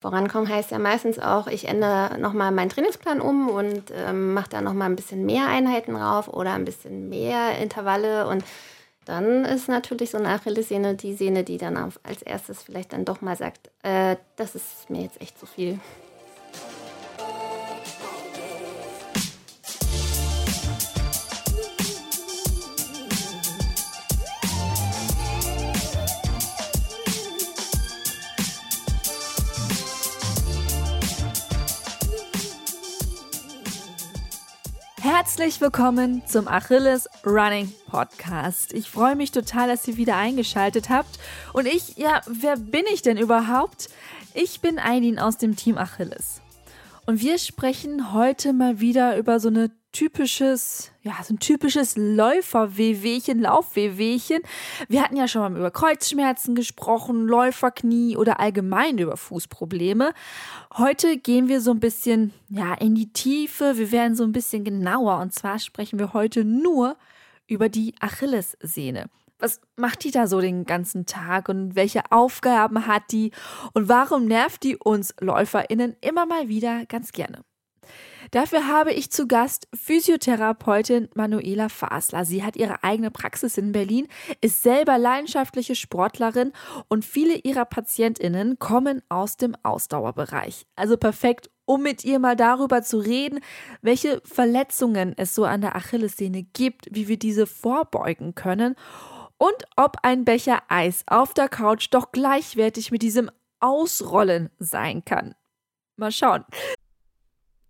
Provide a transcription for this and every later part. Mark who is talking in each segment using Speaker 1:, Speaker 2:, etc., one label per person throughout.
Speaker 1: Vorankommen heißt ja meistens auch, ich ändere nochmal meinen Trainingsplan um und ähm, mache da nochmal ein bisschen mehr Einheiten drauf oder ein bisschen mehr Intervalle. Und dann ist natürlich so eine Achillessehne die Sehne, die dann als erstes vielleicht dann doch mal sagt, äh, das ist mir jetzt echt zu viel.
Speaker 2: Herzlich willkommen zum Achilles Running Podcast. Ich freue mich total, dass ihr wieder eingeschaltet habt. Und ich, ja, wer bin ich denn überhaupt? Ich bin Eileen aus dem Team Achilles. Und wir sprechen heute mal wieder über so eine typisches, ja, so ein typisches Läufer-Wehwehchen, Lauf-Wehwehchen. Wir hatten ja schon mal über Kreuzschmerzen gesprochen, Läuferknie oder allgemein über Fußprobleme. Heute gehen wir so ein bisschen, ja, in die Tiefe. Wir werden so ein bisschen genauer. Und zwar sprechen wir heute nur über die Achillessehne. Was macht die da so den ganzen Tag und welche Aufgaben hat die und warum nervt die uns LäuferInnen immer mal wieder ganz gerne? Dafür habe ich zu Gast Physiotherapeutin Manuela Fasler. Sie hat ihre eigene Praxis in Berlin, ist selber leidenschaftliche Sportlerin und viele ihrer PatientInnen kommen aus dem Ausdauerbereich. Also perfekt, um mit ihr mal darüber zu reden, welche Verletzungen es so an der Achillessehne gibt, wie wir diese vorbeugen können und ob ein Becher Eis auf der Couch doch gleichwertig mit diesem Ausrollen sein kann. Mal schauen.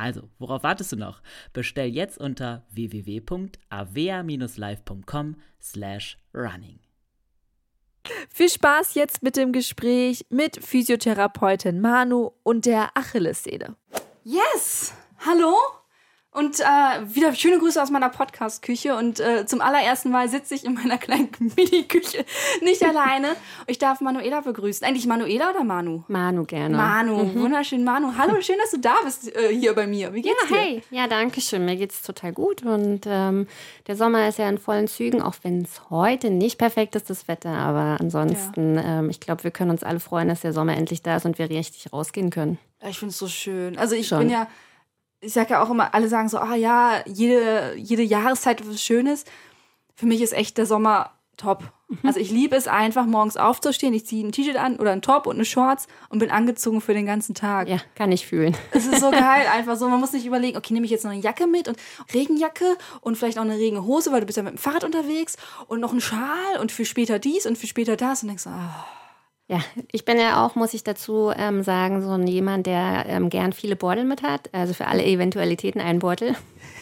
Speaker 3: Also, worauf wartest du noch? Bestell jetzt unter www.avea-live.com slash running.
Speaker 2: Viel Spaß jetzt mit dem Gespräch mit Physiotherapeutin Manu und der Achillessehne.
Speaker 4: Yes! Hallo? Und äh, wieder schöne Grüße aus meiner Podcast-Küche. Und äh, zum allerersten Mal sitze ich in meiner kleinen Mini-Küche nicht alleine. Ich darf Manuela begrüßen. Eigentlich Manuela oder Manu?
Speaker 1: Manu gerne.
Speaker 4: Manu, mhm. wunderschön Manu. Hallo, schön, dass du da bist äh, hier bei mir. Wie geht's
Speaker 1: ja,
Speaker 4: dir?
Speaker 1: Hey, ja, danke schön. Mir geht's total gut. Und ähm, der Sommer ist ja in vollen Zügen, auch wenn es heute nicht perfekt ist, das Wetter. Aber ansonsten, ja. ähm, ich glaube, wir können uns alle freuen, dass der Sommer endlich da ist und wir richtig rausgehen können.
Speaker 4: Ich finde es so schön. Also ich Schon. bin ja ich sage ja auch immer, alle sagen so, ah ja, jede, jede Jahreszeit was Schönes. Für mich ist echt der Sommer top. Mhm. Also ich liebe es einfach, morgens aufzustehen, ich ziehe ein T-Shirt an oder ein Top und eine Shorts und bin angezogen für den ganzen Tag.
Speaker 1: Ja, kann ich fühlen.
Speaker 4: Es ist so geil, einfach so. Man muss nicht überlegen, okay, nehme ich jetzt noch eine Jacke mit und Regenjacke und vielleicht auch eine Regenhose, weil du bist ja mit dem Fahrrad unterwegs und noch einen Schal und für später dies und für später das und denkst so, ah. Oh.
Speaker 1: Ja, ich bin ja auch, muss ich dazu ähm, sagen, so jemand, der ähm, gern viele Beutel mit hat. Also für alle Eventualitäten einen Beutel.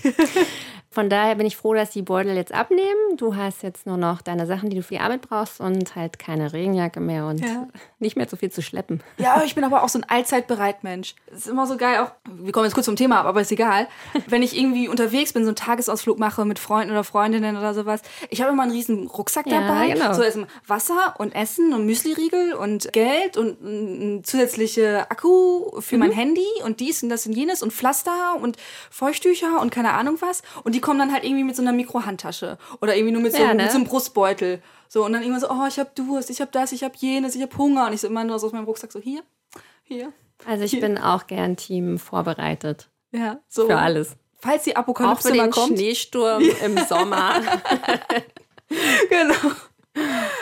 Speaker 1: Von daher bin ich froh, dass die Beutel jetzt abnehmen. Du hast jetzt nur noch deine Sachen, die du für die Arbeit brauchst und halt keine Regenjacke mehr und ja. nicht mehr so viel zu schleppen.
Speaker 4: Ja, ich bin aber auch so ein allzeitbereit Mensch. Es ist immer so geil, auch, wir kommen jetzt kurz zum Thema ab, aber ist egal. Wenn ich irgendwie unterwegs bin, so einen Tagesausflug mache mit Freunden oder Freundinnen oder sowas, ich habe immer einen riesen Rucksack ja, dabei. Genau. So erstmal Wasser und Essen und Müsliriegel und Geld und ein zusätzliche Akku für mhm. mein Handy und dies und das und jenes und Pflaster und Feuchttücher und keine Ahnung was. Und die kommen dann halt irgendwie mit so einer Mikrohandtasche oder irgendwie nur mit so, ja, ne? mit so einem Brustbeutel. So, und dann irgendwann so, oh, ich hab Durst, ich hab das, ich hab jenes, ich hab Hunger. Und ich so immer nur so aus meinem Rucksack so, hier, hier.
Speaker 1: Also ich hier. bin auch gern Team vorbereitet.
Speaker 4: Ja, so.
Speaker 1: Für alles.
Speaker 4: Falls die Apokalypse auch
Speaker 1: für den
Speaker 4: kommt.
Speaker 1: Schneesturm im Sommer.
Speaker 4: genau.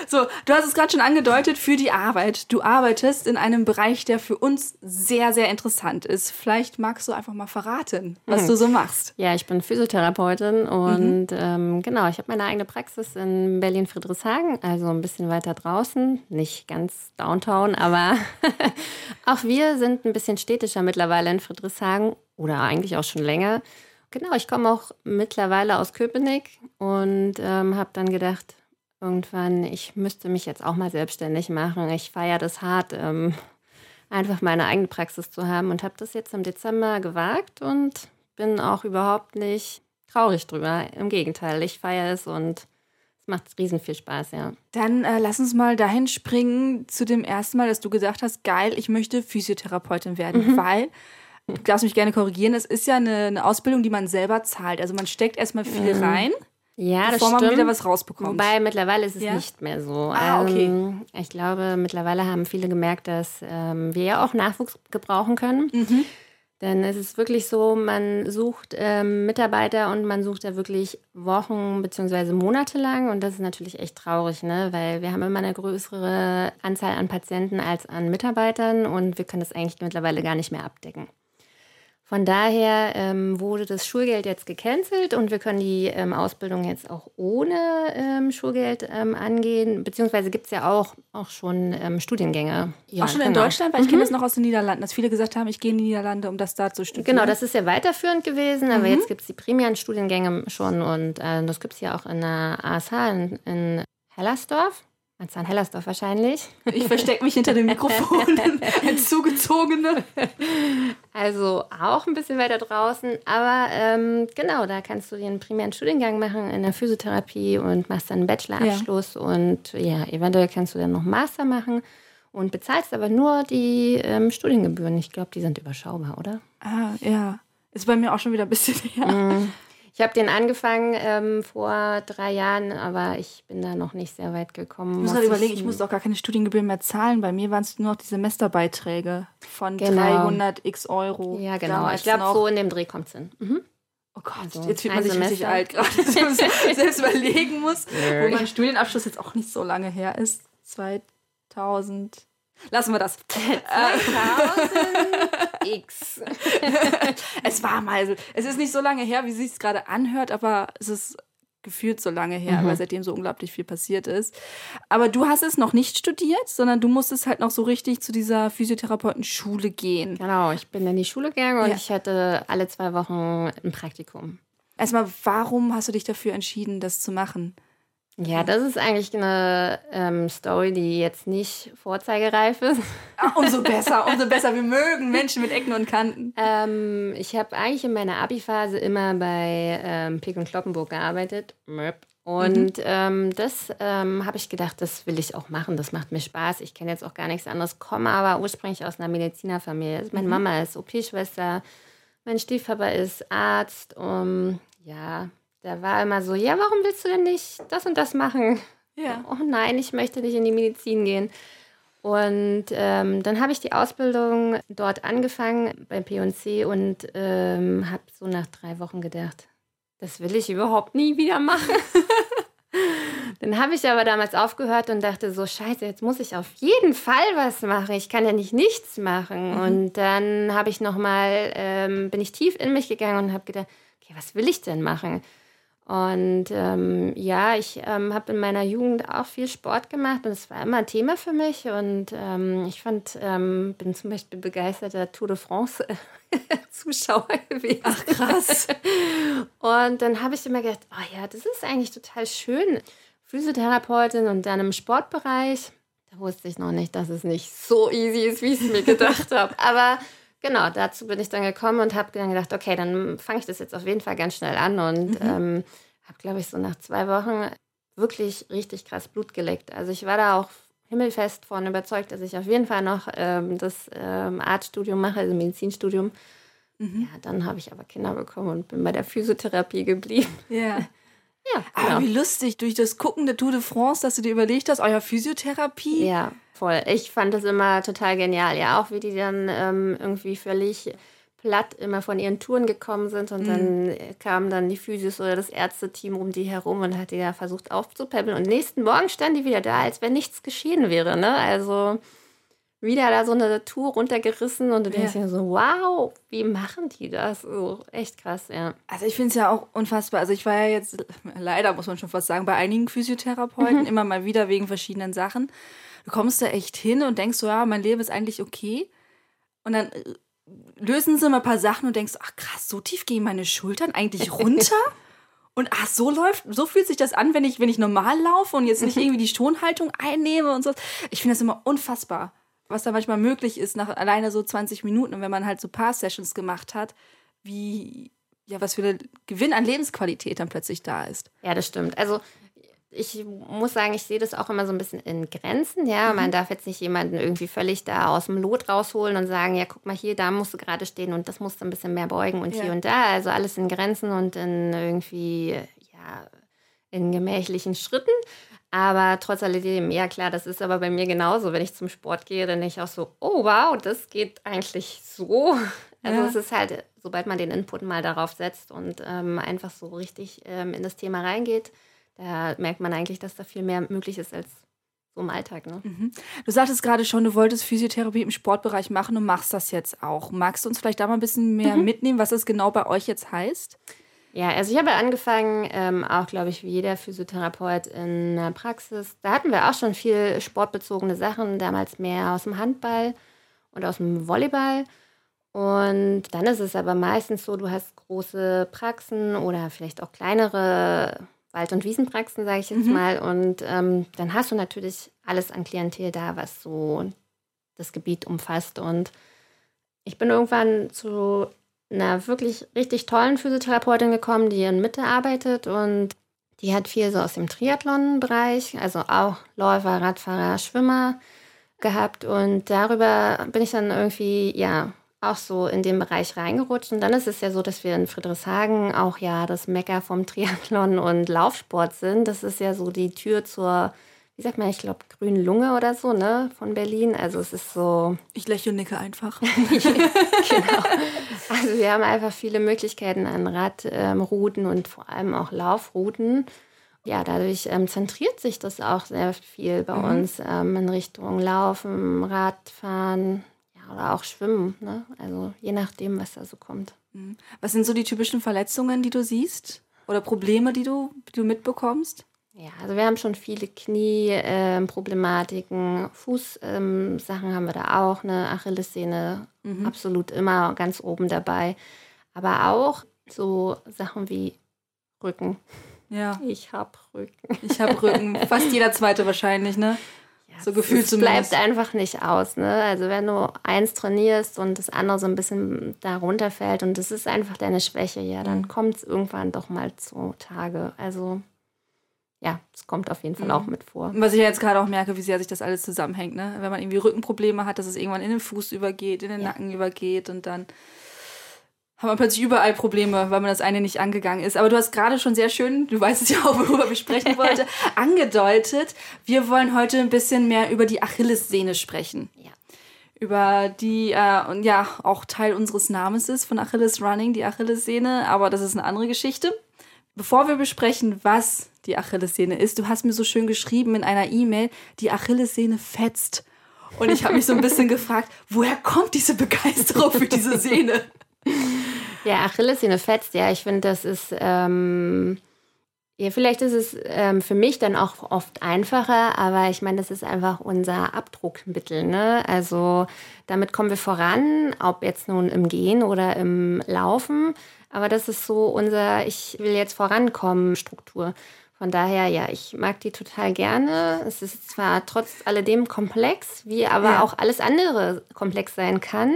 Speaker 4: So, du hast es gerade schon angedeutet für die Arbeit. Du arbeitest in einem Bereich, der für uns sehr, sehr interessant ist. Vielleicht magst du einfach mal verraten, was mhm. du so machst.
Speaker 1: Ja, ich bin Physiotherapeutin und mhm. ähm, genau, ich habe meine eigene Praxis in Berlin-Friedrichshagen, also ein bisschen weiter draußen, nicht ganz Downtown, aber auch wir sind ein bisschen städtischer mittlerweile in Friedrichshagen oder eigentlich auch schon länger. Genau, ich komme auch mittlerweile aus Köpenick und ähm, habe dann gedacht, irgendwann, ich müsste mich jetzt auch mal selbstständig machen. Ich feiere das hart, ähm, einfach meine eigene Praxis zu haben und habe das jetzt im Dezember gewagt und bin auch überhaupt nicht traurig drüber. Im Gegenteil, ich feiere es und es macht riesen viel Spaß, ja.
Speaker 4: Dann äh, lass uns mal dahin springen zu dem ersten Mal, dass du gesagt hast, geil, ich möchte Physiotherapeutin werden, mhm. weil du darfst mich gerne korrigieren, es ist ja eine, eine, Ausbildung, die man selber zahlt. Also man steckt erstmal viel mhm. rein
Speaker 1: ja,
Speaker 4: bevor man wieder was rausbekommt.
Speaker 1: Wobei mittlerweile ist es ja? nicht mehr so.
Speaker 4: Ah, okay. Ähm,
Speaker 1: ich glaube, mittlerweile haben viele gemerkt, dass ähm, wir ja auch Nachwuchs gebrauchen können. Mhm. Denn es ist wirklich so, man sucht ähm, Mitarbeiter und man sucht ja wirklich Wochen bzw. Monate lang. Und das ist natürlich echt traurig, ne? weil wir haben immer eine größere Anzahl an Patienten als an Mitarbeitern und wir können das eigentlich mittlerweile gar nicht mehr abdecken. Von daher ähm, wurde das Schulgeld jetzt gecancelt und wir können die ähm, Ausbildung jetzt auch ohne ähm, Schulgeld ähm, angehen. Beziehungsweise gibt es ja auch, auch schon ähm, Studiengänge.
Speaker 4: Ja, auch schon genau. in Deutschland? Weil ich kenne mhm. das noch aus den Niederlanden, dass viele gesagt haben, ich gehe in die Niederlande, um das da zu studieren.
Speaker 1: Genau, das ist ja weiterführend gewesen, aber mhm. jetzt gibt es die primären Studiengänge schon und äh, das gibt es ja auch in der ASH in, in Hellersdorf. Marzahn-Hellersdorf wahrscheinlich.
Speaker 4: Ich verstecke mich hinter dem Mikrofon als Zugezogene.
Speaker 1: Also auch ein bisschen weiter draußen. Aber ähm, genau, da kannst du den primären Studiengang machen in der Physiotherapie und machst dann einen Bachelorabschluss. Ja. Und ja, eventuell kannst du dann noch Master machen und bezahlst aber nur die ähm, Studiengebühren. Ich glaube, die sind überschaubar, oder?
Speaker 4: Ah, ja. Ist bei mir auch schon wieder ein bisschen her.
Speaker 1: Mm. Ich habe den angefangen ähm, vor drei Jahren, aber ich bin da noch nicht sehr weit gekommen. Ich
Speaker 4: muss gerade überlegen, ich muss auch gar keine Studiengebühren mehr zahlen. Bei mir waren es nur noch die Semesterbeiträge von genau. 300 x Euro.
Speaker 1: Ja, genau. Ich glaube, so in dem Dreh kommt es hin. Mhm.
Speaker 4: Oh Gott, also, jetzt fühlt man sich Semester. richtig alt gerade, dass man selbst überlegen muss, wo mein Studienabschluss jetzt auch nicht so lange her ist. 2000. Lassen wir das.
Speaker 1: 2000x.
Speaker 4: es war mal, es ist nicht so lange her, wie sie es gerade anhört, aber es ist gefühlt so lange her, mhm. weil seitdem so unglaublich viel passiert ist. Aber du hast es noch nicht studiert, sondern du musstest halt noch so richtig zu dieser Physiotherapeutenschule gehen.
Speaker 1: Genau, ich bin in die Schule gegangen und ja. ich hatte alle zwei Wochen ein Praktikum.
Speaker 4: Erstmal, warum hast du dich dafür entschieden, das zu machen?
Speaker 1: Ja, das ist eigentlich eine ähm, Story, die jetzt nicht vorzeigereif ist.
Speaker 4: Ach, umso besser, umso besser. Wir mögen Menschen mit Ecken und Kanten.
Speaker 1: Ähm, ich habe eigentlich in meiner Abi-Phase immer bei ähm, Pick und Kloppenburg gearbeitet. Und mhm. ähm, das ähm, habe ich gedacht, das will ich auch machen. Das macht mir Spaß. Ich kenne jetzt auch gar nichts anderes, komme aber ursprünglich aus einer Medizinerfamilie. Also meine mhm. Mama ist OP-Schwester, mein Stiefvater ist Arzt. Um, ja, da war immer so, ja, warum willst du denn nicht das und das machen?
Speaker 4: Ja.
Speaker 1: Oh nein, ich möchte nicht in die Medizin gehen. Und ähm, dann habe ich die Ausbildung dort angefangen beim P&C und ähm, habe so nach drei Wochen gedacht, das will ich überhaupt nie wieder machen. dann habe ich aber damals aufgehört und dachte so, scheiße, jetzt muss ich auf jeden Fall was machen. Ich kann ja nicht nichts machen. Mhm. Und dann habe ich nochmal, ähm, bin ich tief in mich gegangen und habe gedacht, okay, was will ich denn machen? Und ähm, ja, ich ähm, habe in meiner Jugend auch viel Sport gemacht und es war immer ein Thema für mich. Und ähm, ich fand, ähm, bin zum Beispiel begeisterter Tour de France Zuschauer gewesen.
Speaker 4: Ach krass.
Speaker 1: und dann habe ich immer gedacht, oh ja, das ist eigentlich total schön. Physiotherapeutin und dann im Sportbereich. Da wusste ich noch nicht, dass es nicht so easy ist, wie ich es mir gedacht habe. Aber genau, dazu bin ich dann gekommen und habe dann gedacht, okay, dann fange ich das jetzt auf jeden Fall ganz schnell an und mhm. ähm, habe, glaube ich, so nach zwei Wochen wirklich richtig krass Blut geleckt. Also ich war da auch himmelfest von überzeugt, dass ich auf jeden Fall noch ähm, das ähm, Arztstudium mache, also Medizinstudium. Mhm. Ja, dann habe ich aber Kinder bekommen und bin bei der Physiotherapie geblieben.
Speaker 4: Ja. Ja, genau. Aber wie lustig, durch das Gucken der Tour de France, dass du dir überlegt hast, euer Physiotherapie.
Speaker 1: Ja, voll. Ich fand das immer total genial. Ja, auch wie die dann ähm, irgendwie völlig platt immer von ihren Touren gekommen sind und mhm. dann kamen dann die Physios oder das Ärzteteam um die herum und hat die ja versucht aufzupäppeln und nächsten Morgen stand die wieder da, als wenn nichts geschehen wäre, ne? Also wieder da so eine Tour runtergerissen und du denkst dir so, wow, wie machen die das? So, echt krass, ja.
Speaker 4: Also ich finde es ja auch unfassbar. Also ich war ja jetzt, leider muss man schon fast sagen, bei einigen Physiotherapeuten mhm. immer mal wieder wegen verschiedenen Sachen. Du kommst da echt hin und denkst so, ja, mein Leben ist eigentlich okay. Und dann äh, lösen sie mal ein paar Sachen und denkst, ach krass, so tief gehen meine Schultern eigentlich runter? Und ach, so läuft, so fühlt sich das an, wenn ich, wenn ich normal laufe und jetzt nicht irgendwie die Stonhaltung einnehme und so. Ich finde das immer unfassbar, was da manchmal möglich ist nach alleine so 20 Minuten. Und wenn man halt so Paar-Sessions gemacht hat, wie, ja, was für ein Gewinn an Lebensqualität dann plötzlich da ist.
Speaker 1: Ja, das stimmt. Also ich muss sagen, ich sehe das auch immer so ein bisschen in Grenzen. Ja, mhm. man darf jetzt nicht jemanden irgendwie völlig da aus dem Lot rausholen und sagen, ja, guck mal hier, da musst du gerade stehen und das musst du ein bisschen mehr beugen und ja. hier und da. Also alles in Grenzen und in irgendwie, ja, in gemächlichen Schritten. Aber trotz alledem, ja klar, das ist aber bei mir genauso. Wenn ich zum Sport gehe, dann denke ich auch so, oh wow, das geht eigentlich so. Also ja. es ist halt, sobald man den Input mal darauf setzt und ähm, einfach so richtig ähm, in das Thema reingeht, da merkt man eigentlich, dass da viel mehr möglich ist als so im Alltag. Ne?
Speaker 4: Mhm. Du sagtest gerade schon, du wolltest Physiotherapie im Sportbereich machen und machst das jetzt auch. Magst du uns vielleicht da mal ein bisschen mehr mhm. mitnehmen, was das genau bei euch jetzt heißt?
Speaker 1: Ja, also ich habe angefangen, ähm, auch glaube ich wie jeder Physiotherapeut in der Praxis. Da hatten wir auch schon viel sportbezogene Sachen, damals mehr aus dem Handball und aus dem Volleyball. Und dann ist es aber meistens so, du hast große Praxen oder vielleicht auch kleinere Wald- und Wiesenpraxen, sage ich jetzt mhm. mal. Und ähm, dann hast du natürlich alles an Klientel da, was so das Gebiet umfasst. Und ich bin irgendwann zu einer wirklich richtig tollen Physiotherapeutin gekommen, die in Mitte arbeitet und die hat viel so aus dem Triathlon-Bereich, also auch Läufer, Radfahrer, Schwimmer gehabt. Und darüber bin ich dann irgendwie, ja, auch so in den Bereich reingerutscht. Und dann ist es ja so, dass wir in Friedrichshagen auch ja das Mecker vom Triathlon und Laufsport sind. Das ist ja so die Tür zur, wie sagt man, ich glaube, grünen Lunge oder so, ne, von Berlin. Also es ist so.
Speaker 4: Ich lächle und nicke einfach.
Speaker 1: genau. Also wir haben einfach viele Möglichkeiten an Radrouten ähm, und vor allem auch Laufrouten. Ja, dadurch ähm, zentriert sich das auch sehr viel bei mhm. uns ähm, in Richtung Laufen, Radfahren, oder auch Schwimmen. Ne? Also je nachdem, was da so kommt.
Speaker 4: Mhm. Was sind so die typischen Verletzungen, die du siehst? Oder Probleme, die du, die du mitbekommst?
Speaker 1: Ja, also wir haben schon viele Knie-Problematiken, ähm, Fußsachen ähm, haben wir da auch, eine Achillessehne mhm. absolut immer ganz oben dabei. Aber auch so Sachen wie Rücken.
Speaker 4: Ja.
Speaker 1: Ich habe Rücken.
Speaker 4: Ich habe Rücken. Fast jeder zweite wahrscheinlich, ne? so gefühlt
Speaker 1: es zumindest. bleibt einfach nicht aus. Ne? Also wenn du eins trainierst und das andere so ein bisschen darunter fällt und das ist einfach deine Schwäche, ja, dann mhm. kommt es irgendwann doch mal zu Tage. Also ja, es kommt auf jeden Fall mhm. auch mit vor.
Speaker 4: Was ich jetzt gerade auch merke, wie sehr sich das alles zusammenhängt. Ne? Wenn man irgendwie Rückenprobleme hat, dass es irgendwann in den Fuß übergeht, in den ja. Nacken übergeht und dann hat man plötzlich überall Probleme, weil man das eine nicht angegangen ist. Aber du hast gerade schon sehr schön, du weißt es ja auch, worüber ich sprechen wollte, angedeutet. Wir wollen heute ein bisschen mehr über die Achillessehne sprechen.
Speaker 1: Ja.
Speaker 4: Über die, äh, und ja, auch Teil unseres Namens ist von Achilles Running, die Achillessehne, aber das ist eine andere Geschichte. Bevor wir besprechen, was die Achillessehne ist, du hast mir so schön geschrieben in einer E-Mail, die Achillessehne fetzt. Und ich habe mich so ein bisschen gefragt, woher kommt diese Begeisterung für diese Sehne?
Speaker 1: Ja, Achillessehne fetzt, ja, ich finde, das ist, ähm, ja, vielleicht ist es ähm, für mich dann auch oft einfacher, aber ich meine, das ist einfach unser Abdruckmittel, ne? Also damit kommen wir voran, ob jetzt nun im Gehen oder im Laufen, aber das ist so unser, ich will jetzt vorankommen, Struktur. Von daher, ja, ich mag die total gerne. Es ist zwar trotz alledem komplex, wie aber ja. auch alles andere komplex sein kann.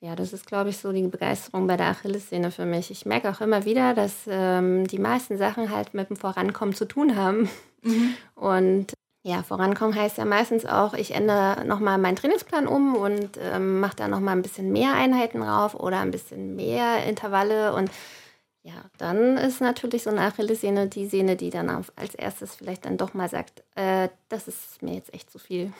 Speaker 1: Ja, das ist, glaube ich, so die Begeisterung bei der Achillessehne für mich. Ich merke auch immer wieder, dass ähm, die meisten Sachen halt mit dem Vorankommen zu tun haben. Mhm. Und Ja, vorankommen heißt ja meistens auch, ich ändere nochmal meinen Trainingsplan um und ähm, mache da nochmal ein bisschen mehr Einheiten drauf oder ein bisschen mehr Intervalle. Und ja, dann ist natürlich so eine Achillessehne die Sehne, die dann als erstes vielleicht dann doch mal sagt, äh, das ist mir jetzt echt zu viel.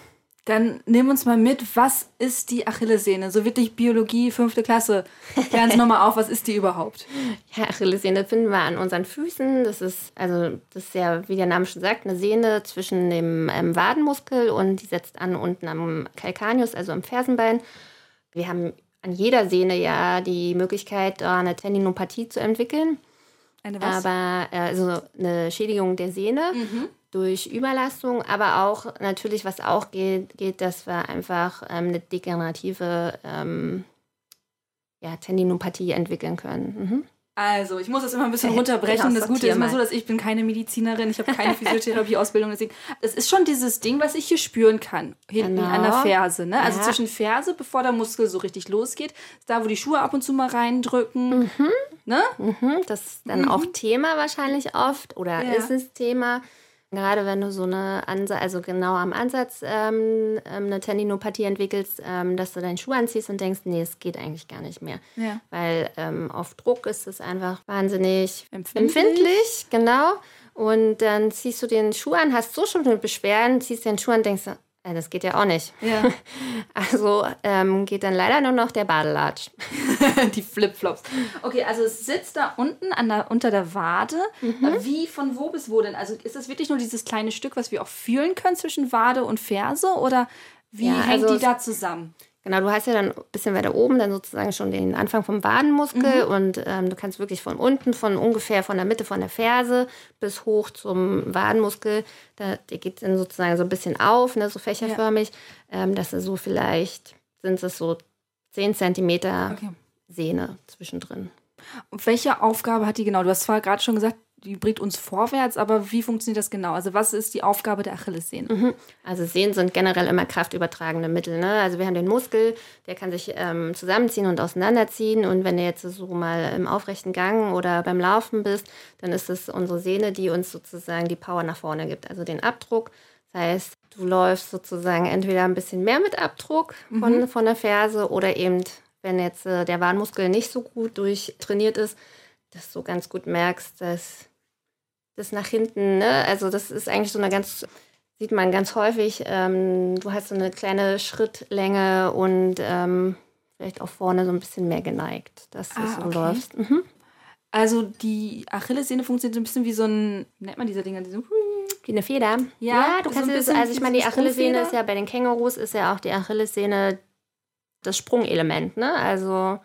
Speaker 4: Dann nimm uns mal mit, was ist die Achillessehne? So wirklich Biologie, fünfte Klasse. Klär uns nochmal auf, was ist die überhaupt?
Speaker 1: Ja, Achillessehne finden wir an unseren Füßen. Das ist, also, das ist ja, wie der Name schon sagt, eine Sehne zwischen dem ähm, Wadenmuskel und die setzt an unten am Calcaneus, also am Fersenbein. Wir haben an jeder Sehne ja die Möglichkeit, eine Tendinopathie zu entwickeln. Eine was? Aber äh, also eine Schädigung der Sehne. Mhm durch Überlastung, aber auch natürlich, was auch geht, geht dass wir einfach ähm, eine degenerative ähm, ja, Tendinopathie entwickeln können. Mhm.
Speaker 4: Also, ich muss das immer ein bisschen runterbrechen. Genau, das Gute ist immer so, dass ich bin keine Medizinerin, ich habe keine Physiotherapie-Ausbildung, deswegen, das ist schon dieses Ding, was ich hier spüren kann, hinten genau. an der Ferse. Ne? Also ja. zwischen Ferse, bevor der Muskel so richtig losgeht, da, wo die Schuhe ab und zu mal reindrücken. Mhm.
Speaker 1: Ne? Mhm. Das ist dann mhm. auch Thema wahrscheinlich oft oder ja. ist es Thema. Gerade wenn du so eine Ansatz, also genau am Ansatz ähm, ähm, eine Tendinopathie entwickelst, ähm, dass du deinen Schuh anziehst und denkst, nee, es geht eigentlich gar nicht mehr. Ja. Weil ähm, auf Druck ist es einfach wahnsinnig empfindlich. empfindlich. genau. Und dann ziehst du den Schuh an, hast so schon Beschwerden, ziehst den Schuh an und denkst, das geht ja auch nicht. Ja. Also ähm, geht dann leider nur noch der Badelatsch.
Speaker 4: Die Flipflops. Okay, also es sitzt da unten an der, unter der Wade. Mhm. Wie, von wo bis wo denn? Also ist das wirklich nur dieses kleine Stück, was wir auch fühlen können zwischen Wade und Ferse? Oder wie ja, hängt also die da zusammen?
Speaker 1: Genau, du hast ja dann ein bisschen weiter oben dann sozusagen schon den Anfang vom Wadenmuskel mhm. und ähm, du kannst wirklich von unten, von ungefähr von der Mitte von der Ferse bis hoch zum Wadenmuskel, da, der geht dann sozusagen so ein bisschen auf, ne, so fächerförmig, ja. ähm, dass er so vielleicht, sind es so 10 Zentimeter okay. Sehne zwischendrin.
Speaker 4: Und welche Aufgabe hat die genau? Du hast zwar gerade schon gesagt, die bringt uns vorwärts, aber wie funktioniert das genau? Also was ist die Aufgabe der Achillessehne? Mhm.
Speaker 1: Also Sehnen sind generell immer kraftübertragende Mittel. Ne? Also wir haben den Muskel, der kann sich ähm, zusammenziehen und auseinanderziehen und wenn du jetzt so mal im aufrechten Gang oder beim Laufen bist, dann ist es unsere Sehne, die uns sozusagen die Power nach vorne gibt, also den Abdruck. Das heißt, du läufst sozusagen entweder ein bisschen mehr mit Abdruck von, mhm. von der Ferse oder eben, wenn jetzt äh, der Warnmuskel nicht so gut durchtrainiert ist, dass du ganz gut merkst, dass das nach hinten, ne? Also das ist eigentlich so eine ganz, sieht man ganz häufig, ähm, du hast so eine kleine Schrittlänge und ähm, vielleicht auch vorne so ein bisschen mehr geneigt, dass du ah, so okay. läufst. Mhm.
Speaker 4: Also die Achillessehne funktioniert so ein bisschen wie so ein, wie nennt man diese Dinger, diese
Speaker 1: wie eine Feder. Ja, ja du kannst so es, also ich meine, die Achillessehne ist ja bei den Kängurus ist ja auch die Achillessehne das Sprungelement, ne? Also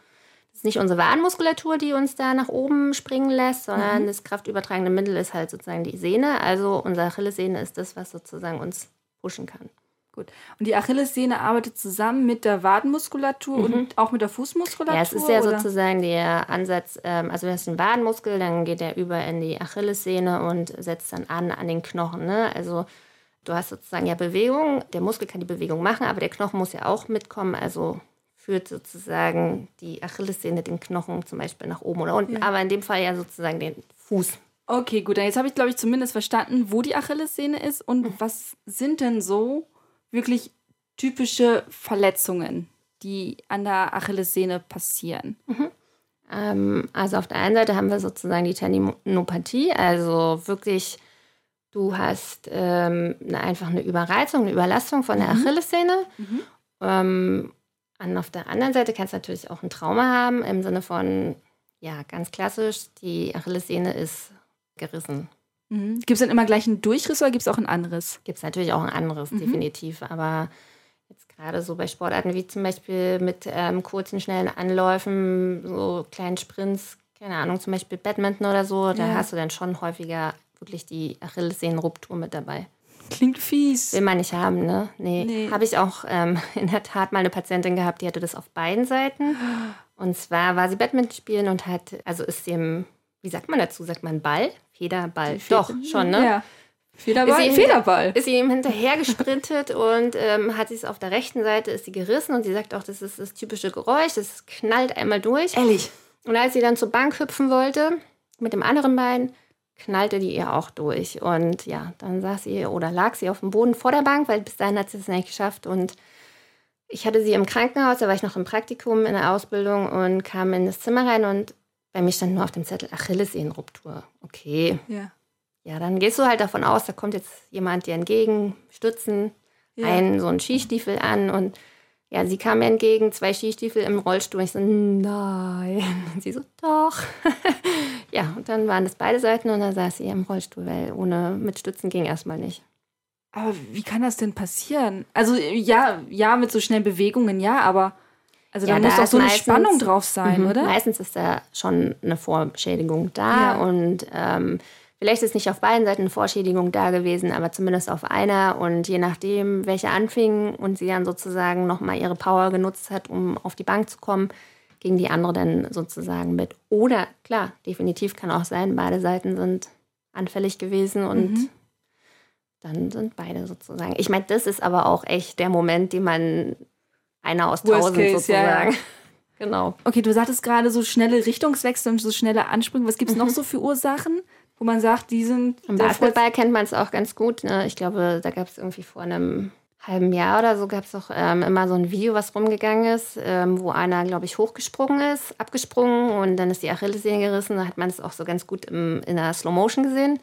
Speaker 1: ist nicht unsere Wadenmuskulatur, die uns da nach oben springen lässt, sondern mhm. das kraftübertragende Mittel ist halt sozusagen die Sehne. Also unsere Achillessehne ist das, was sozusagen uns pushen kann.
Speaker 4: Gut. Und die Achillessehne arbeitet zusammen mit der Wadenmuskulatur mhm. und auch mit der Fußmuskulatur?
Speaker 1: Ja, es ist ja oder? sozusagen der Ansatz, ähm, also du hast den Wadenmuskel, dann geht er über in die Achillessehne und setzt dann an an den Knochen. Ne? Also du hast sozusagen ja Bewegung, der Muskel kann die Bewegung machen, aber der Knochen muss ja auch mitkommen. Also führt sozusagen die Achillessehne den Knochen zum Beispiel nach oben oder unten, ja. aber in dem Fall ja sozusagen den Fuß.
Speaker 4: Okay, gut, dann jetzt habe ich, glaube ich, zumindest verstanden, wo die Achillessehne ist und mhm. was sind denn so wirklich typische Verletzungen, die an der Achillessehne passieren?
Speaker 1: Mhm. Ähm, also auf der einen Seite haben wir sozusagen die Tendinopathie, also wirklich, du hast ähm, eine, einfach eine Überreizung, eine Überlastung von der mhm. Achillessehne. Mhm. Ähm, und auf der anderen Seite kannst du natürlich auch ein Trauma haben, im Sinne von, ja, ganz klassisch, die Achillessehne ist gerissen.
Speaker 4: Mhm. Gibt es dann immer gleich einen Durchriss oder gibt es auch ein anderes?
Speaker 1: Gibt es natürlich auch ein anderes, mhm. definitiv. Aber jetzt gerade so bei Sportarten wie zum Beispiel mit ähm, kurzen, schnellen Anläufen, so kleinen Sprints, keine Ahnung, zum Beispiel Badminton oder so, ja. da hast du dann schon häufiger wirklich die Achillessehnenruptur mit dabei.
Speaker 4: Klingt fies.
Speaker 1: Will man nicht haben, ne? Nee. nee. Habe ich auch ähm, in der Tat mal eine Patientin gehabt, die hatte das auf beiden Seiten. Und zwar war sie Badminton spielen und hat, also ist sie im, wie sagt man dazu? Sagt man Ball? Federball. Doch, schon, ne? Ja.
Speaker 4: Federball? Ist
Speaker 1: Federball. Ist sie ihm hinterher gesprintet und ähm, hat sie es auf der rechten Seite, ist sie gerissen und sie sagt auch, das ist das typische Geräusch, das knallt einmal durch.
Speaker 4: Ehrlich.
Speaker 1: Und als sie dann zur Bank hüpfen wollte, mit dem anderen Bein, knallte die ihr auch durch. Und ja, dann saß sie oder lag sie auf dem Boden vor der Bank, weil bis dahin hat sie es nicht geschafft. Und ich hatte sie im Krankenhaus, da war ich noch im Praktikum in der Ausbildung und kam in das Zimmer rein und bei mir stand nur auf dem Zettel Achillessehnenruptur. Okay. Ja. Ja, dann gehst du halt davon aus, da kommt jetzt jemand dir entgegen, stützen, ja. einen so einen Skistiefel an und ja, sie kam mir entgegen, zwei Skistiefel im Rollstuhl. Ich so, nein. Und sie so, doch. ja, und dann waren das beide Seiten und dann saß sie im Rollstuhl, weil ohne mit Stützen ging erstmal nicht.
Speaker 4: Aber wie kann das denn passieren? Also ja, ja, mit so schnellen Bewegungen, ja, aber also ja, da muss doch so eine Spannung drauf sein, mhm, oder?
Speaker 1: Meistens ist da schon eine Vorschädigung da ja. und ähm, Vielleicht ist nicht auf beiden Seiten eine Vorschädigung da gewesen, aber zumindest auf einer. Und je nachdem, welche anfing und sie dann sozusagen nochmal ihre Power genutzt hat, um auf die Bank zu kommen, ging die andere dann sozusagen mit. Oder klar, definitiv kann auch sein, beide Seiten sind anfällig gewesen und mhm. dann sind beide sozusagen. Ich meine, das ist aber auch echt der Moment, den man einer aus tausend sozusagen. Ja. Genau.
Speaker 4: Okay, du sagtest gerade so schnelle Richtungswechsel und so schnelle Ansprünge. Was gibt es mhm. noch so für Ursachen? Wo man sagt, die sind.
Speaker 1: Im Basketball kennt man es auch ganz gut. Ne? Ich glaube, da gab es irgendwie vor einem halben Jahr oder so gab es auch ähm, immer so ein Video, was rumgegangen ist, ähm, wo einer, glaube ich, hochgesprungen ist, abgesprungen und dann ist die Achillessehne gerissen. Da hat man es auch so ganz gut im, in der Slow Motion gesehen.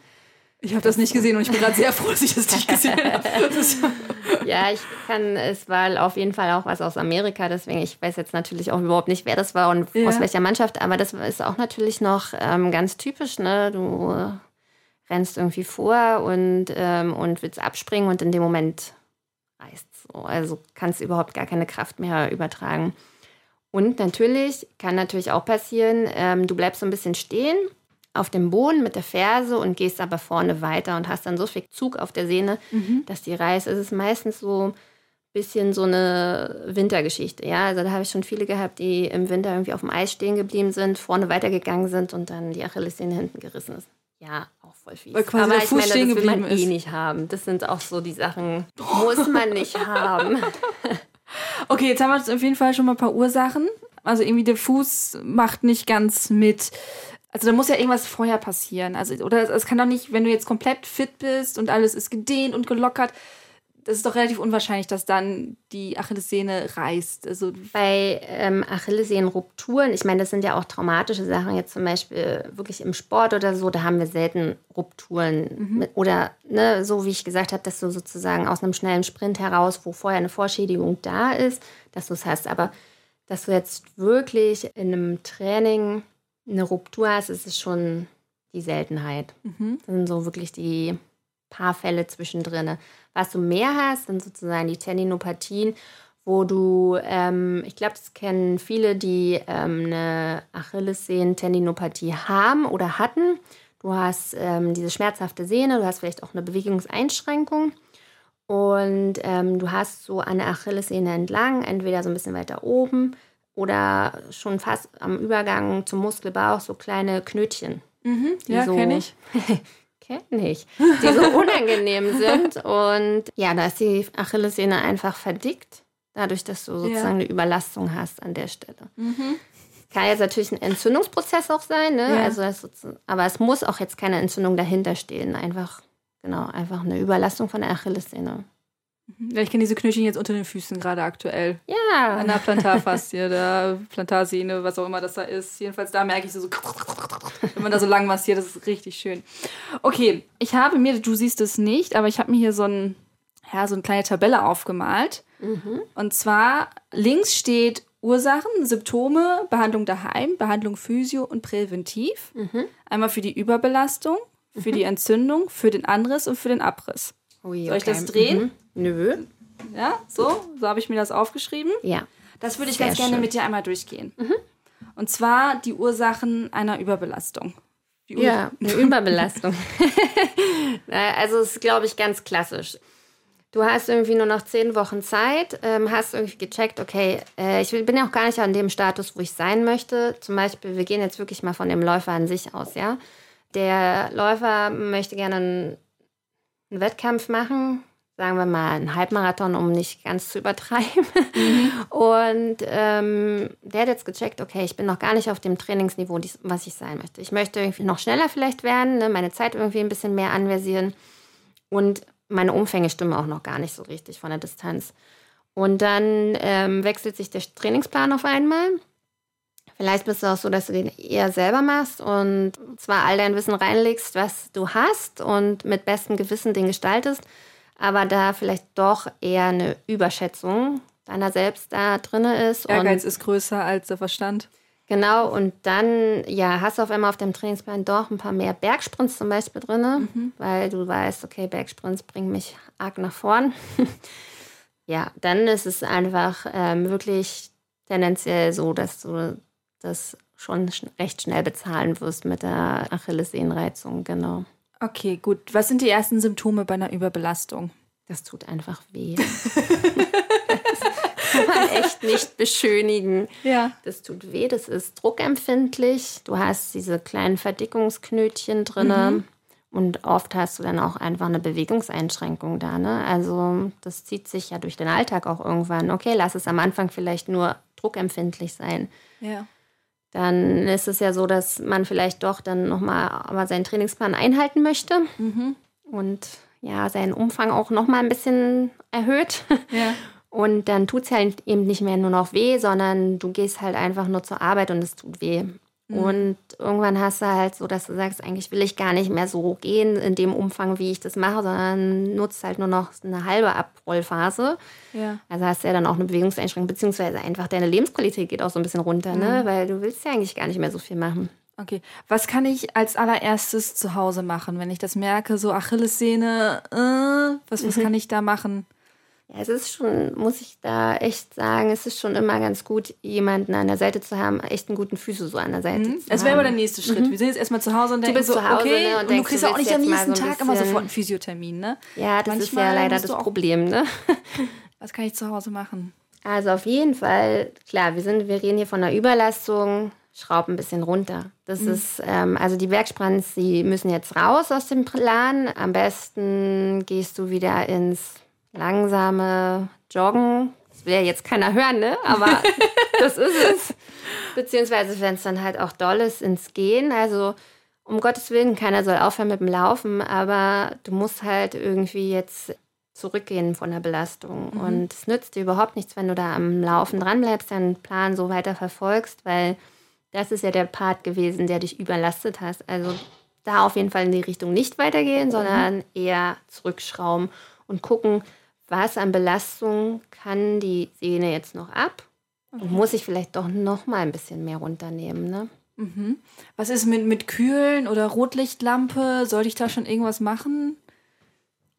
Speaker 4: Ich habe das nicht gesehen und ich bin gerade sehr froh, dass ich das nicht gesehen habe.
Speaker 1: ja, ich kann, es war auf jeden Fall auch was aus Amerika, deswegen, ich weiß jetzt natürlich auch überhaupt nicht, wer das war und ja. aus welcher Mannschaft, aber das ist auch natürlich noch ähm, ganz typisch, ne? Du rennst irgendwie vor und, ähm, und willst abspringen und in dem Moment reißt so. Also kannst du überhaupt gar keine Kraft mehr übertragen. Und natürlich kann natürlich auch passieren, ähm, du bleibst so ein bisschen stehen auf dem Boden mit der Ferse und gehst aber vorne weiter und hast dann so viel Zug auf der Sehne, mhm. dass die reißt. Es ist meistens so ein bisschen so eine Wintergeschichte. Ja, also da habe ich schon viele gehabt, die im Winter irgendwie auf dem Eis stehen geblieben sind, vorne weitergegangen sind und dann die Achillessehne hinten gerissen ist. Ja, auch voll fies.
Speaker 4: Weil quasi aber der Fuß ich meine, das will man
Speaker 1: ist. eh nicht haben. Das sind auch so die Sachen, muss man nicht haben.
Speaker 4: Okay, jetzt haben wir auf jeden Fall schon mal ein paar Ursachen. Also irgendwie der Fuß macht nicht ganz mit. Also da muss ja irgendwas vorher passieren. Also, oder es kann doch nicht, wenn du jetzt komplett fit bist und alles ist gedehnt und gelockert, das ist doch relativ unwahrscheinlich, dass dann die Achillessehne reißt. Also
Speaker 1: Bei ähm, Achillessehnenrupturen, ich meine, das sind ja auch traumatische Sachen, jetzt zum Beispiel wirklich im Sport oder so, da haben wir selten Rupturen. Mhm. Mit, oder ne, so wie ich gesagt habe, dass du sozusagen aus einem schnellen Sprint heraus, wo vorher eine Vorschädigung da ist, dass du es hast. Aber dass du jetzt wirklich in einem Training eine Ruptur hast, ist es schon die Seltenheit. Mhm. Das sind so wirklich die paar Fälle zwischendrin. Was du mehr hast, sind sozusagen die Tendinopathien, wo du, ähm, ich glaube, das kennen viele, die ähm, eine Achillessehnen-Tendinopathie haben oder hatten. Du hast ähm, diese schmerzhafte Sehne, du hast vielleicht auch eine Bewegungseinschränkung und ähm, du hast so eine Achillessehne entlang, entweder so ein bisschen weiter oben oder schon fast am Übergang zum Muskelbauch so kleine Knötchen.
Speaker 4: Mhm, ja, so, kenne ich.
Speaker 1: kenne ich. Die so unangenehm sind. Und ja, da ist die Achillessehne einfach verdickt, dadurch, dass du sozusagen ja. eine Überlastung hast an der Stelle. Mhm. Kann jetzt natürlich ein Entzündungsprozess auch sein, ne? Ja. Also aber es muss auch jetzt keine Entzündung dahinter stehen. Einfach, genau, einfach eine Überlastung von der Achillessehne.
Speaker 4: Ja, ich kenne diese Knöchel jetzt unter den Füßen gerade aktuell.
Speaker 1: Ja.
Speaker 4: An der Plantarfaszie, der Plantarsehne, was auch immer das da ist. Jedenfalls da merke ich so, so wenn man da so lang massiert, das ist richtig schön. Okay, ich habe mir, du siehst es nicht, aber ich habe mir hier so, ein, ja, so eine kleine Tabelle aufgemalt. Mhm. Und zwar links steht Ursachen, Symptome, Behandlung daheim, Behandlung Physio und Präventiv. Mhm. Einmal für die Überbelastung, für mhm. die Entzündung, für den Anriss und für den Abriss. Ui, Soll ich das drehen? Mhm.
Speaker 1: Nö.
Speaker 4: Ja, so, so habe ich mir das aufgeschrieben.
Speaker 1: Ja.
Speaker 4: Das würde ich Sehr ganz gerne mit dir einmal durchgehen. Mhm. Und zwar die Ursachen einer Überbelastung.
Speaker 1: Ur ja, eine Überbelastung. also es ist, glaube ich, ganz klassisch. Du hast irgendwie nur noch zehn Wochen Zeit, ähm, hast irgendwie gecheckt, okay, äh, ich bin ja auch gar nicht an dem Status, wo ich sein möchte. Zum Beispiel, wir gehen jetzt wirklich mal von dem Läufer an sich aus, ja. Der Läufer möchte gerne einen, Wettkampf machen, sagen wir mal, einen Halbmarathon, um nicht ganz zu übertreiben. Mhm. Und ähm, der hat jetzt gecheckt, okay, ich bin noch gar nicht auf dem Trainingsniveau, was ich sein möchte. Ich möchte irgendwie noch schneller vielleicht werden, ne, meine Zeit irgendwie ein bisschen mehr anversieren. Und meine Umfänge stimmen auch noch gar nicht so richtig von der Distanz. Und dann ähm, wechselt sich der Trainingsplan auf einmal. Vielleicht bist du auch so, dass du den eher selber machst und zwar all dein Wissen reinlegst, was du hast und mit bestem Gewissen den gestaltest, aber da vielleicht doch eher eine Überschätzung deiner selbst da drin ist.
Speaker 4: Ehrgeiz ist größer als der Verstand.
Speaker 1: Genau, und dann ja, hast du auf einmal auf dem Trainingsplan doch ein paar mehr Bergsprints zum Beispiel drin, mhm. weil du weißt, okay, Bergsprints bringen mich arg nach vorn. ja, dann ist es einfach ähm, wirklich tendenziell so, dass du das schon recht schnell bezahlen wirst mit der Achillessehnenreizung, genau.
Speaker 4: Okay, gut. Was sind die ersten Symptome bei einer Überbelastung?
Speaker 1: Das tut einfach weh. das kann man echt nicht beschönigen.
Speaker 4: Ja.
Speaker 1: Das tut weh, das ist druckempfindlich. Du hast diese kleinen Verdickungsknötchen drin. Mhm. Und oft hast du dann auch einfach eine Bewegungseinschränkung da. Ne? Also das zieht sich ja durch den Alltag auch irgendwann. Okay, lass es am Anfang vielleicht nur druckempfindlich sein.
Speaker 4: Ja
Speaker 1: dann ist es ja so, dass man vielleicht doch dann nochmal aber seinen Trainingsplan einhalten möchte mhm. und ja, seinen Umfang auch nochmal ein bisschen erhöht.
Speaker 4: Ja.
Speaker 1: Und dann tut es halt eben nicht mehr nur noch weh, sondern du gehst halt einfach nur zur Arbeit und es tut weh. Mhm. Und irgendwann hast du halt so, dass du sagst, eigentlich will ich gar nicht mehr so gehen in dem Umfang, wie ich das mache, sondern nutzt halt nur noch eine halbe Abrollphase.
Speaker 4: Ja.
Speaker 1: Also hast du ja dann auch eine Bewegungseinschränkung, beziehungsweise einfach deine Lebensqualität geht auch so ein bisschen runter, ne? mhm. ne? weil du willst ja eigentlich gar nicht mehr so viel machen.
Speaker 4: Okay, was kann ich als allererstes zu Hause machen, wenn ich das merke, so Achillessehne, äh, was, was mhm. kann ich da machen?
Speaker 1: Ja, es ist schon, muss ich da echt sagen, es ist schon immer ganz gut, jemanden an der Seite zu haben, echt einen guten Füße so an der Seite mhm.
Speaker 4: zu Es wäre aber der nächste Schritt. Mhm. Wir sind jetzt erstmal zu Hause und denken so, Hause, okay, ne, und, und, du kriegst du auch nicht am nächsten so Tag immer sofort einen Physiothermin, ne?
Speaker 1: Ja, das Manchmal ist ja leider das Problem, ne?
Speaker 4: Was kann ich zu Hause machen?
Speaker 1: Also auf jeden Fall, klar, wir sind, wir reden hier von einer Überlastung, schraub ein bisschen runter. Das mhm. ist, ähm, also die Bergsprints, die müssen jetzt raus aus dem Plan. Am besten gehst du wieder ins langsame Joggen. Das will ja jetzt keiner hören, ne? Aber das ist es. Beziehungsweise, wenn es dann halt auch doll ist, ins Gehen. Also, um Gottes Willen, keiner soll aufhören mit dem Laufen, aber du musst halt irgendwie jetzt zurückgehen von der Belastung. Mhm. Und es nützt dir überhaupt nichts, wenn du da am Laufen dranbleibst, deinen Plan so weiter verfolgst, weil das ist ja der Part gewesen, der dich überlastet hast. Also da auf jeden Fall in die Richtung nicht weitergehen, sondern mhm. eher zurückschrauben und gucken, was an Belastung kann die Sehne jetzt noch ab? Und muss ich vielleicht doch noch mal ein bisschen mehr runternehmen, ne?
Speaker 4: Mhm. Was ist mit, mit Kühlen oder Rotlichtlampe? Sollte ich da schon irgendwas machen?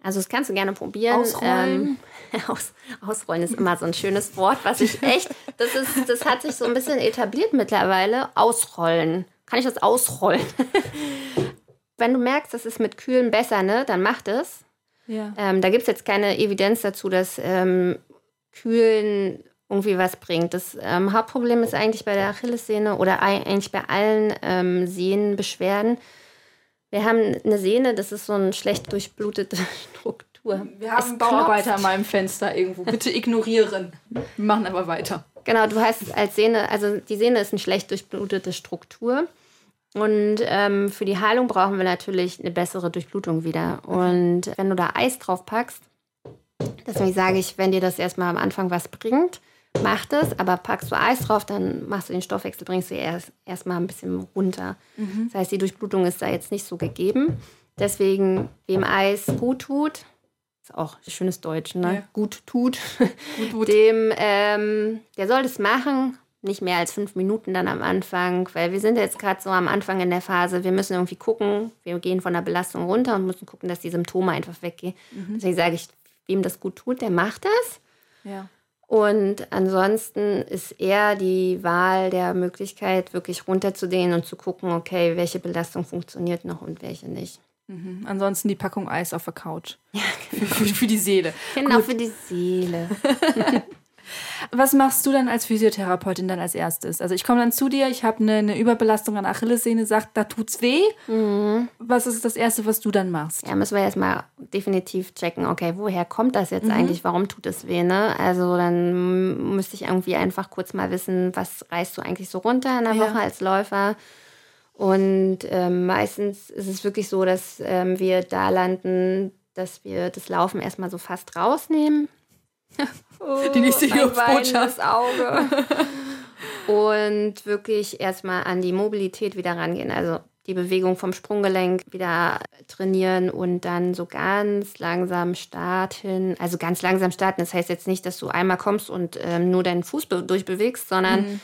Speaker 1: Also das kannst du gerne probieren.
Speaker 4: Ausrollen.
Speaker 1: Ähm, aus, ausrollen ist immer so ein schönes Wort, was ich echt, das ist, das hat sich so ein bisschen etabliert mittlerweile. Ausrollen. Kann ich das ausrollen? Wenn du merkst, das ist mit Kühlen besser, ne, dann mach das.
Speaker 4: Ja.
Speaker 1: Ähm, da gibt es jetzt keine Evidenz dazu, dass ähm, Kühlen irgendwie was bringt. Das ähm, Hauptproblem ist eigentlich bei der Achillessehne oder eigentlich bei allen ähm, Sehnenbeschwerden. Wir haben eine Sehne, das ist so eine schlecht durchblutete Struktur.
Speaker 4: Wir haben es Bauarbeiter an meinem Fenster irgendwo. Bitte ignorieren. Wir machen aber weiter.
Speaker 1: Genau, du hast als Sehne, also die Sehne ist eine schlecht durchblutete Struktur. Und ähm, für die Heilung brauchen wir natürlich eine bessere Durchblutung wieder. Und wenn du da Eis drauf packst, deswegen sage ich, wenn dir das erstmal am Anfang was bringt, mach das, aber packst du Eis drauf, dann machst du den Stoffwechsel, bringst du erst erstmal ein bisschen runter. Mhm. Das heißt, die Durchblutung ist da jetzt nicht so gegeben. Deswegen, wem Eis gut tut, ist auch schönes Deutsch, ne? Ja. Gut tut, gut, gut. dem, ähm, der soll das machen, nicht mehr als fünf Minuten dann am Anfang, weil wir sind jetzt gerade so am Anfang in der Phase, wir müssen irgendwie gucken, wir gehen von der Belastung runter und müssen gucken, dass die Symptome einfach weggehen. Mhm. Deswegen sage ich, wem das gut tut, der macht das.
Speaker 4: Ja.
Speaker 1: Und ansonsten ist eher die Wahl der Möglichkeit, wirklich runterzudehnen und zu gucken, okay, welche Belastung funktioniert noch und welche nicht.
Speaker 4: Mhm. Ansonsten die Packung Eis auf der Couch. Ja, genau. für, für, für, die Seele.
Speaker 1: Genau, Gut. für die Seele.
Speaker 4: was machst du dann als Physiotherapeutin dann als erstes? Also ich komme dann zu dir, ich habe eine, eine, Überbelastung an Achillessehne, sagt, da tut's weh. Mhm. Was ist das Erste, was du dann machst?
Speaker 1: Ja, müssen wir erstmal definitiv checken, okay, woher kommt das jetzt mhm. eigentlich? Warum tut es weh? Ne? Also dann müsste ich irgendwie einfach kurz mal wissen, was reißt du eigentlich so runter in der Woche ja. als Läufer? Und ähm, meistens ist es wirklich so, dass ähm, wir da landen, dass wir das Laufen erstmal so fast rausnehmen.
Speaker 4: Oh, Die nächste
Speaker 1: Botschaft. Auge. Und wirklich erstmal an die Mobilität wieder rangehen. Also die Bewegung vom Sprunggelenk wieder trainieren und dann so ganz langsam starten. Also ganz langsam starten. Das heißt jetzt nicht, dass du einmal kommst und ähm, nur deinen Fuß durchbewegst, sondern mhm.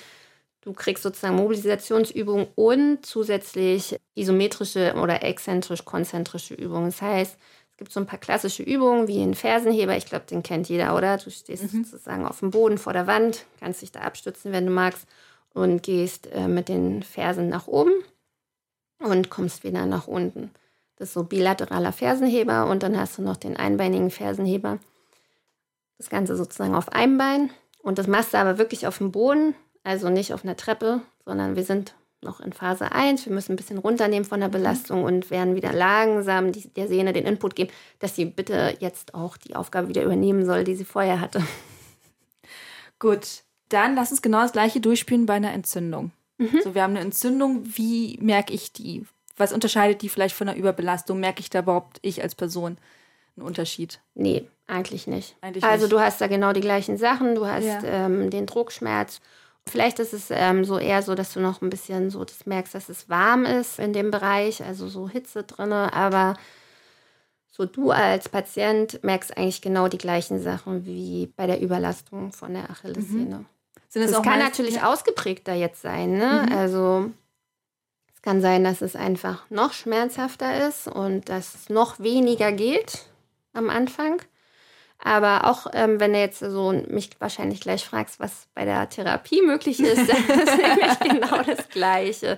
Speaker 1: Du kriegst sozusagen Mobilisationsübungen und zusätzlich isometrische oder exzentrisch-konzentrische Übungen. Das heißt, gibt so ein paar klassische Übungen wie ein Fersenheber. Ich glaube, den kennt jeder, oder? Du stehst mhm. sozusagen auf dem Boden vor der Wand, kannst dich da abstützen, wenn du magst, und gehst äh, mit den Fersen nach oben und kommst wieder nach unten. Das ist so bilateraler Fersenheber und dann hast du noch den einbeinigen Fersenheber. Das Ganze sozusagen auf einem Bein. Und das machst du aber wirklich auf dem Boden also nicht auf einer Treppe, sondern wir sind noch in Phase 1. Wir müssen ein bisschen runternehmen von der mhm. Belastung und werden wieder langsam die, der Sehne den Input geben, dass sie bitte jetzt auch die Aufgabe wieder übernehmen soll, die sie vorher hatte.
Speaker 4: Gut, dann lass uns genau das gleiche durchspielen bei einer Entzündung. Mhm. So, wir haben eine Entzündung, wie merke ich die? Was unterscheidet die vielleicht von einer Überbelastung? Merke ich da überhaupt ich als Person einen Unterschied?
Speaker 1: Nee, eigentlich nicht. Eigentlich also nicht. du hast da genau die gleichen Sachen, du hast ja. ähm, den Druckschmerz Vielleicht ist es ähm, so eher so, dass du noch ein bisschen so das merkst, dass es warm ist in dem Bereich, also so Hitze drinne, aber so du als Patient merkst eigentlich genau die gleichen Sachen wie bei der Überlastung von der Achillessehne. Mhm. das, das kann natürlich ja. ausgeprägter jetzt sein, ne? Mhm. Also es kann sein, dass es einfach noch schmerzhafter ist und dass es noch weniger geht am Anfang. Aber auch ähm, wenn du jetzt so mich wahrscheinlich gleich fragst, was bei der Therapie möglich ist, dann ist nämlich genau das Gleiche.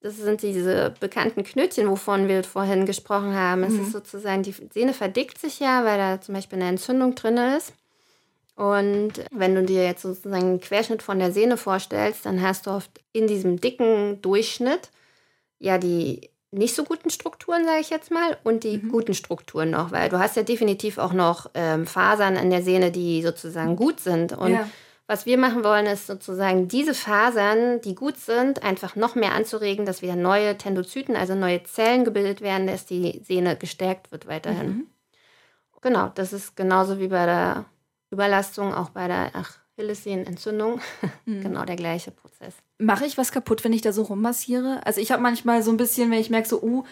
Speaker 1: Das sind diese bekannten Knötchen, wovon wir vorhin gesprochen haben. Es mhm. ist sozusagen, die Sehne verdickt sich ja, weil da zum Beispiel eine Entzündung drin ist. Und wenn du dir jetzt sozusagen einen Querschnitt von der Sehne vorstellst, dann hast du oft in diesem dicken Durchschnitt ja die nicht so guten Strukturen, sage ich jetzt mal, und die mhm. guten Strukturen noch, weil du hast ja definitiv auch noch ähm, Fasern an der Sehne, die sozusagen gut sind. Und ja. was wir machen wollen, ist sozusagen diese Fasern, die gut sind, einfach noch mehr anzuregen, dass wieder neue Tendozyten, also neue Zellen gebildet werden, dass die Sehne gestärkt wird weiterhin. Mhm. Genau, das ist genauso wie bei der Überlastung, auch bei der Achillessehnenentzündung, mhm. genau der gleiche Prozess.
Speaker 4: Mache ich was kaputt, wenn ich da so rummassiere? Also ich habe manchmal so ein bisschen, wenn ich merke so, uh,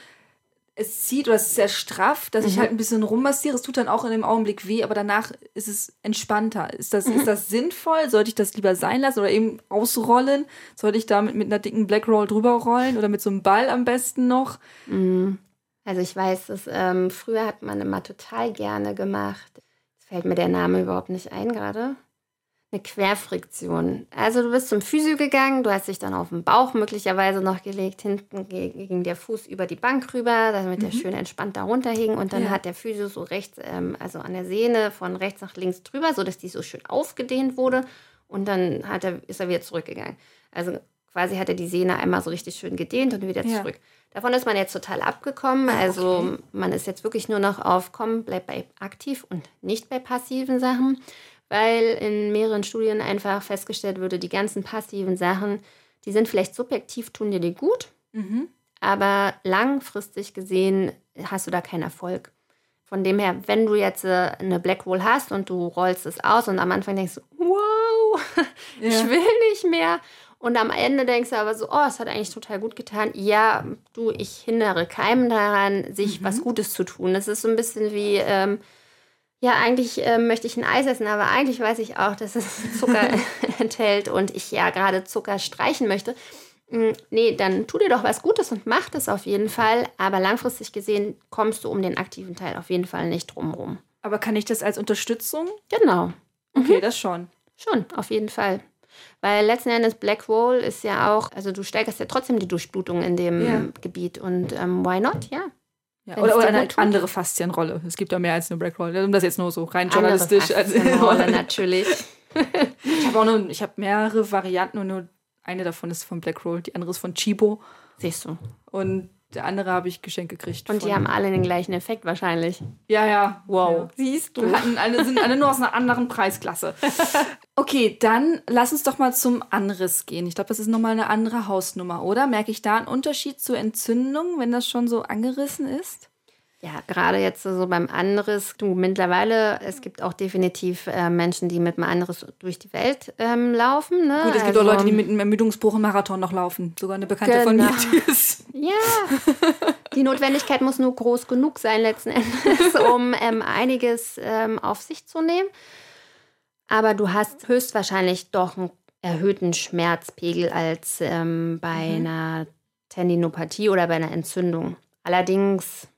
Speaker 4: es zieht oder es ist sehr straff, dass mhm. ich halt ein bisschen rummassiere. Es tut dann auch in dem Augenblick weh, aber danach ist es entspannter. Ist das, mhm. ist das sinnvoll? Sollte ich das lieber sein lassen oder eben ausrollen? Sollte ich damit mit einer dicken Black Roll drüber rollen oder mit so einem Ball am besten noch?
Speaker 1: Mhm. Also ich weiß, dass ähm, früher hat man immer total gerne gemacht. Jetzt fällt mir der Name überhaupt nicht ein gerade eine Querfriktion. Also du bist zum Physio gegangen, du hast dich dann auf den Bauch möglicherweise noch gelegt, hinten ging der Fuß über die Bank rüber, damit mhm. der schön entspannt darunter hing und dann ja. hat der Physio so rechts, ähm, also an der Sehne von rechts nach links drüber, sodass die so schön aufgedehnt wurde und dann hat er, ist er wieder zurückgegangen. Also quasi hat er die Sehne einmal so richtig schön gedehnt und wieder ja. zurück. Davon ist man jetzt total abgekommen. Ah, also okay. man ist jetzt wirklich nur noch auf, komm, bleib bei aktiv und nicht bei passiven Sachen weil in mehreren Studien einfach festgestellt wurde, die ganzen passiven Sachen, die sind vielleicht subjektiv, tun dir die gut, mhm. aber langfristig gesehen hast du da keinen Erfolg. Von dem her, wenn du jetzt äh, eine Black Hole hast und du rollst es aus und am Anfang denkst du, wow, ja. ich will nicht mehr. Und am Ende denkst du aber so, oh, es hat eigentlich total gut getan. Ja, du, ich hindere keinem daran, sich mhm. was Gutes zu tun. Das ist so ein bisschen wie, ähm, ja, eigentlich äh, möchte ich ein Eis essen, aber eigentlich weiß ich auch, dass es Zucker enthält und ich ja gerade Zucker streichen möchte. Hm, nee, dann tu dir doch was Gutes und mach das auf jeden Fall. Aber langfristig gesehen kommst du um den aktiven Teil auf jeden Fall nicht drumherum.
Speaker 4: Aber kann ich das als Unterstützung?
Speaker 1: Genau.
Speaker 4: Okay, mhm. das schon.
Speaker 1: Schon, auf jeden Fall. Weil letzten Endes Black Roll ist ja auch, also du steigerst ja trotzdem die Durchblutung in dem ja. Gebiet und ähm, why not? Ja.
Speaker 4: Ja, oder, oder eine andere Faszienrolle. Es gibt ja mehr als eine Black Roll. Um das jetzt nur so rein journalistisch. Andere
Speaker 1: Rolle natürlich.
Speaker 4: ich habe auch nur, ich habe mehrere Varianten und nur eine davon ist von Black Roll, die andere ist von Chibo.
Speaker 1: Siehst du.
Speaker 4: Und der andere habe ich geschenkt gekriegt.
Speaker 1: Und die haben alle den gleichen Effekt wahrscheinlich.
Speaker 4: Ja, ja.
Speaker 1: Wow.
Speaker 4: Ja. Siehst du. Hatten alle, sind alle nur aus einer anderen Preisklasse. Okay, dann lass uns doch mal zum Anriss gehen. Ich glaube, das ist nochmal eine andere Hausnummer, oder? Merke ich da einen Unterschied zur Entzündung, wenn das schon so angerissen ist?
Speaker 1: Ja, gerade jetzt so beim Anriss, du mittlerweile, es gibt auch definitiv äh, Menschen, die mit einem Anriss durch die Welt ähm, laufen. Ne?
Speaker 4: Gut, es gibt also, auch Leute, die mit einem Ermüdungsbruch im Marathon noch laufen. Sogar eine Bekannte genau. von mir. Die ist
Speaker 1: ja, die Notwendigkeit muss nur groß genug sein letzten Endes, um ähm, einiges ähm, auf sich zu nehmen. Aber du hast höchstwahrscheinlich doch einen erhöhten Schmerzpegel als ähm, bei mhm. einer Tendinopathie oder bei einer Entzündung. Allerdings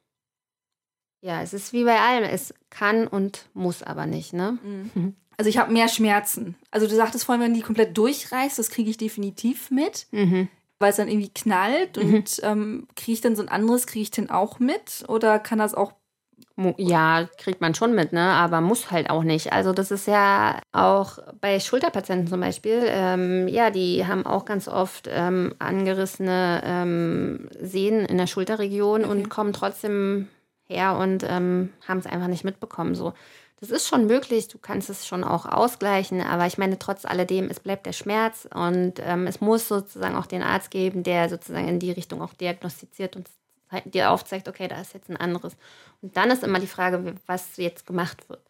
Speaker 1: ja, es ist wie bei allem. Es kann und muss aber nicht, ne?
Speaker 4: Mhm. Also ich habe mehr Schmerzen. Also du sagtest vorhin, wenn die komplett durchreißt, das kriege ich definitiv mit. Mhm. Weil es dann irgendwie knallt mhm. und ähm, kriege ich dann so ein anderes, kriege ich den auch mit? Oder kann das auch
Speaker 1: ja, kriegt man schon mit, ne? aber muss halt auch nicht. Also das ist ja auch bei Schulterpatienten zum Beispiel, ähm, ja, die haben auch ganz oft ähm, angerissene ähm, Sehnen in der Schulterregion okay. und kommen trotzdem her und ähm, haben es einfach nicht mitbekommen. So, das ist schon möglich, du kannst es schon auch ausgleichen, aber ich meine, trotz alledem, es bleibt der Schmerz und ähm, es muss sozusagen auch den Arzt geben, der sozusagen in die Richtung auch diagnostiziert und dir aufzeigt, okay, da ist jetzt ein anderes. Und dann ist immer die Frage, was jetzt gemacht wird.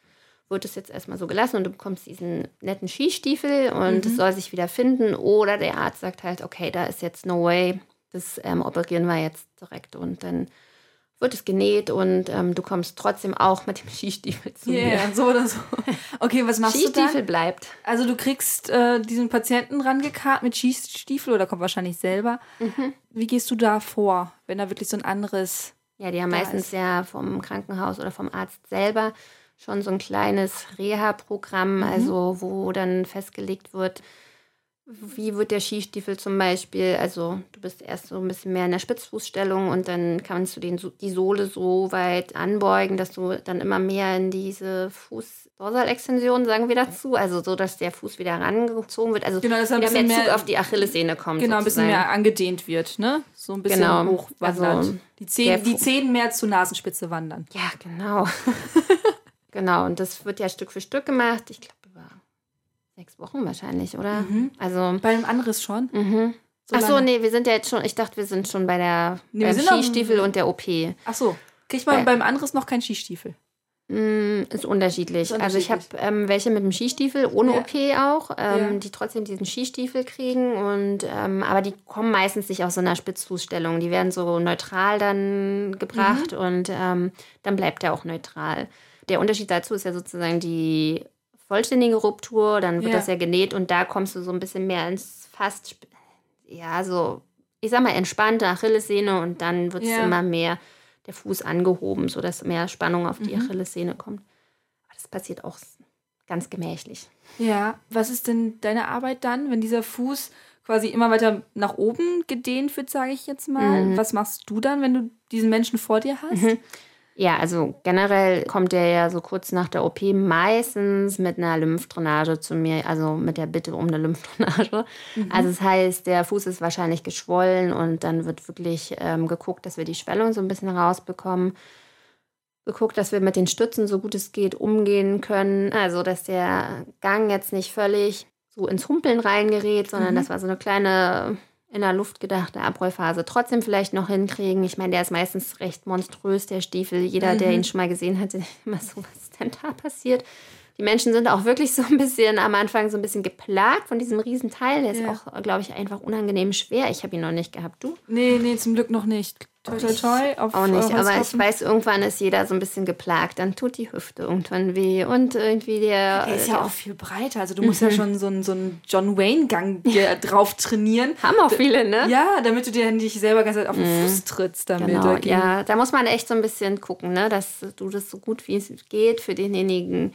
Speaker 1: Wird es jetzt erstmal so gelassen und du bekommst diesen netten Skistiefel und mhm. es soll sich wieder finden oder der Arzt sagt halt, okay, da ist jetzt no way, das ähm, operieren wir jetzt direkt und dann wird es genäht und ähm, du kommst trotzdem auch mit dem Skistiefel zu
Speaker 4: yeah, mir. Ja, so oder so. Okay, was machst du
Speaker 1: Skistiefel bleibt.
Speaker 4: Also du kriegst äh, diesen Patienten rangekarrt mit Skistiefel oder kommt wahrscheinlich selber. Mhm. Wie gehst du da vor, wenn da wirklich so ein anderes...
Speaker 1: Ja, die haben meistens ist? ja vom Krankenhaus oder vom Arzt selber schon so ein kleines Reha-Programm, mhm. also wo dann festgelegt wird, wie wird der Skistiefel zum Beispiel? Also du bist erst so ein bisschen mehr in der Spitzfußstellung und dann kannst du den, die Sohle so weit anbeugen, dass du dann immer mehr in diese Fußdorsalextension, sagen wir dazu, also so, dass der Fuß wieder rangezogen wird. Also
Speaker 4: genau, dass
Speaker 1: ein bisschen mehr Zug auf die Achillessehne kommt.
Speaker 4: Genau, sozusagen. ein bisschen mehr angedehnt wird, ne? So ein bisschen genau. hochwandert. Also die, Zehen, die Zehen mehr zur Nasenspitze wandern.
Speaker 1: Ja, genau. genau, und das wird ja Stück für Stück gemacht. Ich glaube, Sechs Wochen wahrscheinlich, oder? Mhm.
Speaker 4: Also bei einem Anriss schon.
Speaker 1: Mhm. So Ach so, nee, wir sind ja jetzt schon, ich dachte, wir sind schon bei der nee, beim Skistiefel und der OP.
Speaker 4: Ach so, kriegt man bei, beim Anriss noch keinen Skistiefel?
Speaker 1: Mm, ist unterschiedlich. Ist unterschiedlich. Also ich habe ähm, welche mit dem Skistiefel, ohne ja. OP auch, ähm, ja. die trotzdem diesen Skistiefel kriegen. Und ähm, aber die kommen meistens nicht aus so einer Spitzfußstellung. Die werden so neutral dann gebracht mhm. und ähm, dann bleibt er auch neutral. Der Unterschied dazu ist ja sozusagen die vollständige Ruptur, dann wird ja. das ja genäht und da kommst du so ein bisschen mehr ins fast, ja, so, ich sag mal, entspannte Achillessehne und dann wird es ja. immer mehr der Fuß angehoben, sodass mehr Spannung auf die mhm. Achillessehne kommt. Aber das passiert auch ganz gemächlich.
Speaker 4: Ja, was ist denn deine Arbeit dann, wenn dieser Fuß quasi immer weiter nach oben gedehnt wird, sage ich jetzt mal? Mhm. Was machst du dann, wenn du diesen Menschen vor dir hast? Mhm.
Speaker 1: Ja, also generell kommt der ja so kurz nach der OP meistens mit einer Lymphdrainage zu mir, also mit der Bitte um eine Lymphdrainage. Mhm. Also das heißt, der Fuß ist wahrscheinlich geschwollen und dann wird wirklich ähm, geguckt, dass wir die Schwellung so ein bisschen rausbekommen. Geguckt, dass wir mit den Stützen so gut es geht umgehen können. Also, dass der Gang jetzt nicht völlig so ins Humpeln reingerät, sondern mhm. das war so eine kleine in der Luft gedachte Abrollphase trotzdem vielleicht noch hinkriegen. Ich meine, der ist meistens recht monströs, der Stiefel. Jeder, mhm. der ihn schon mal gesehen hat, immer so, was denn da passiert? Die Menschen sind auch wirklich so ein bisschen am Anfang so ein bisschen geplagt von diesem Riesenteil. Der ist ja. auch, glaube ich, einfach unangenehm schwer. Ich habe ihn noch nicht gehabt. Du?
Speaker 4: Nee, nee, zum Glück noch nicht. Toi, toi, toi.
Speaker 1: Auf, auch nicht, aber ich weiß, irgendwann ist jeder so ein bisschen geplagt. Dann tut die Hüfte irgendwann weh und irgendwie der.
Speaker 4: Der ist ja auch viel breiter. Also du musst ja mhm. schon so einen, so einen John Wayne-Gang drauf trainieren.
Speaker 1: Haben auch viele, ne?
Speaker 4: Ja, damit du dir nicht selber ganz auf den mhm. Fuß trittst damit.
Speaker 1: Genau, ja, da muss man echt so ein bisschen gucken, ne? dass du das so gut wie es geht für denjenigen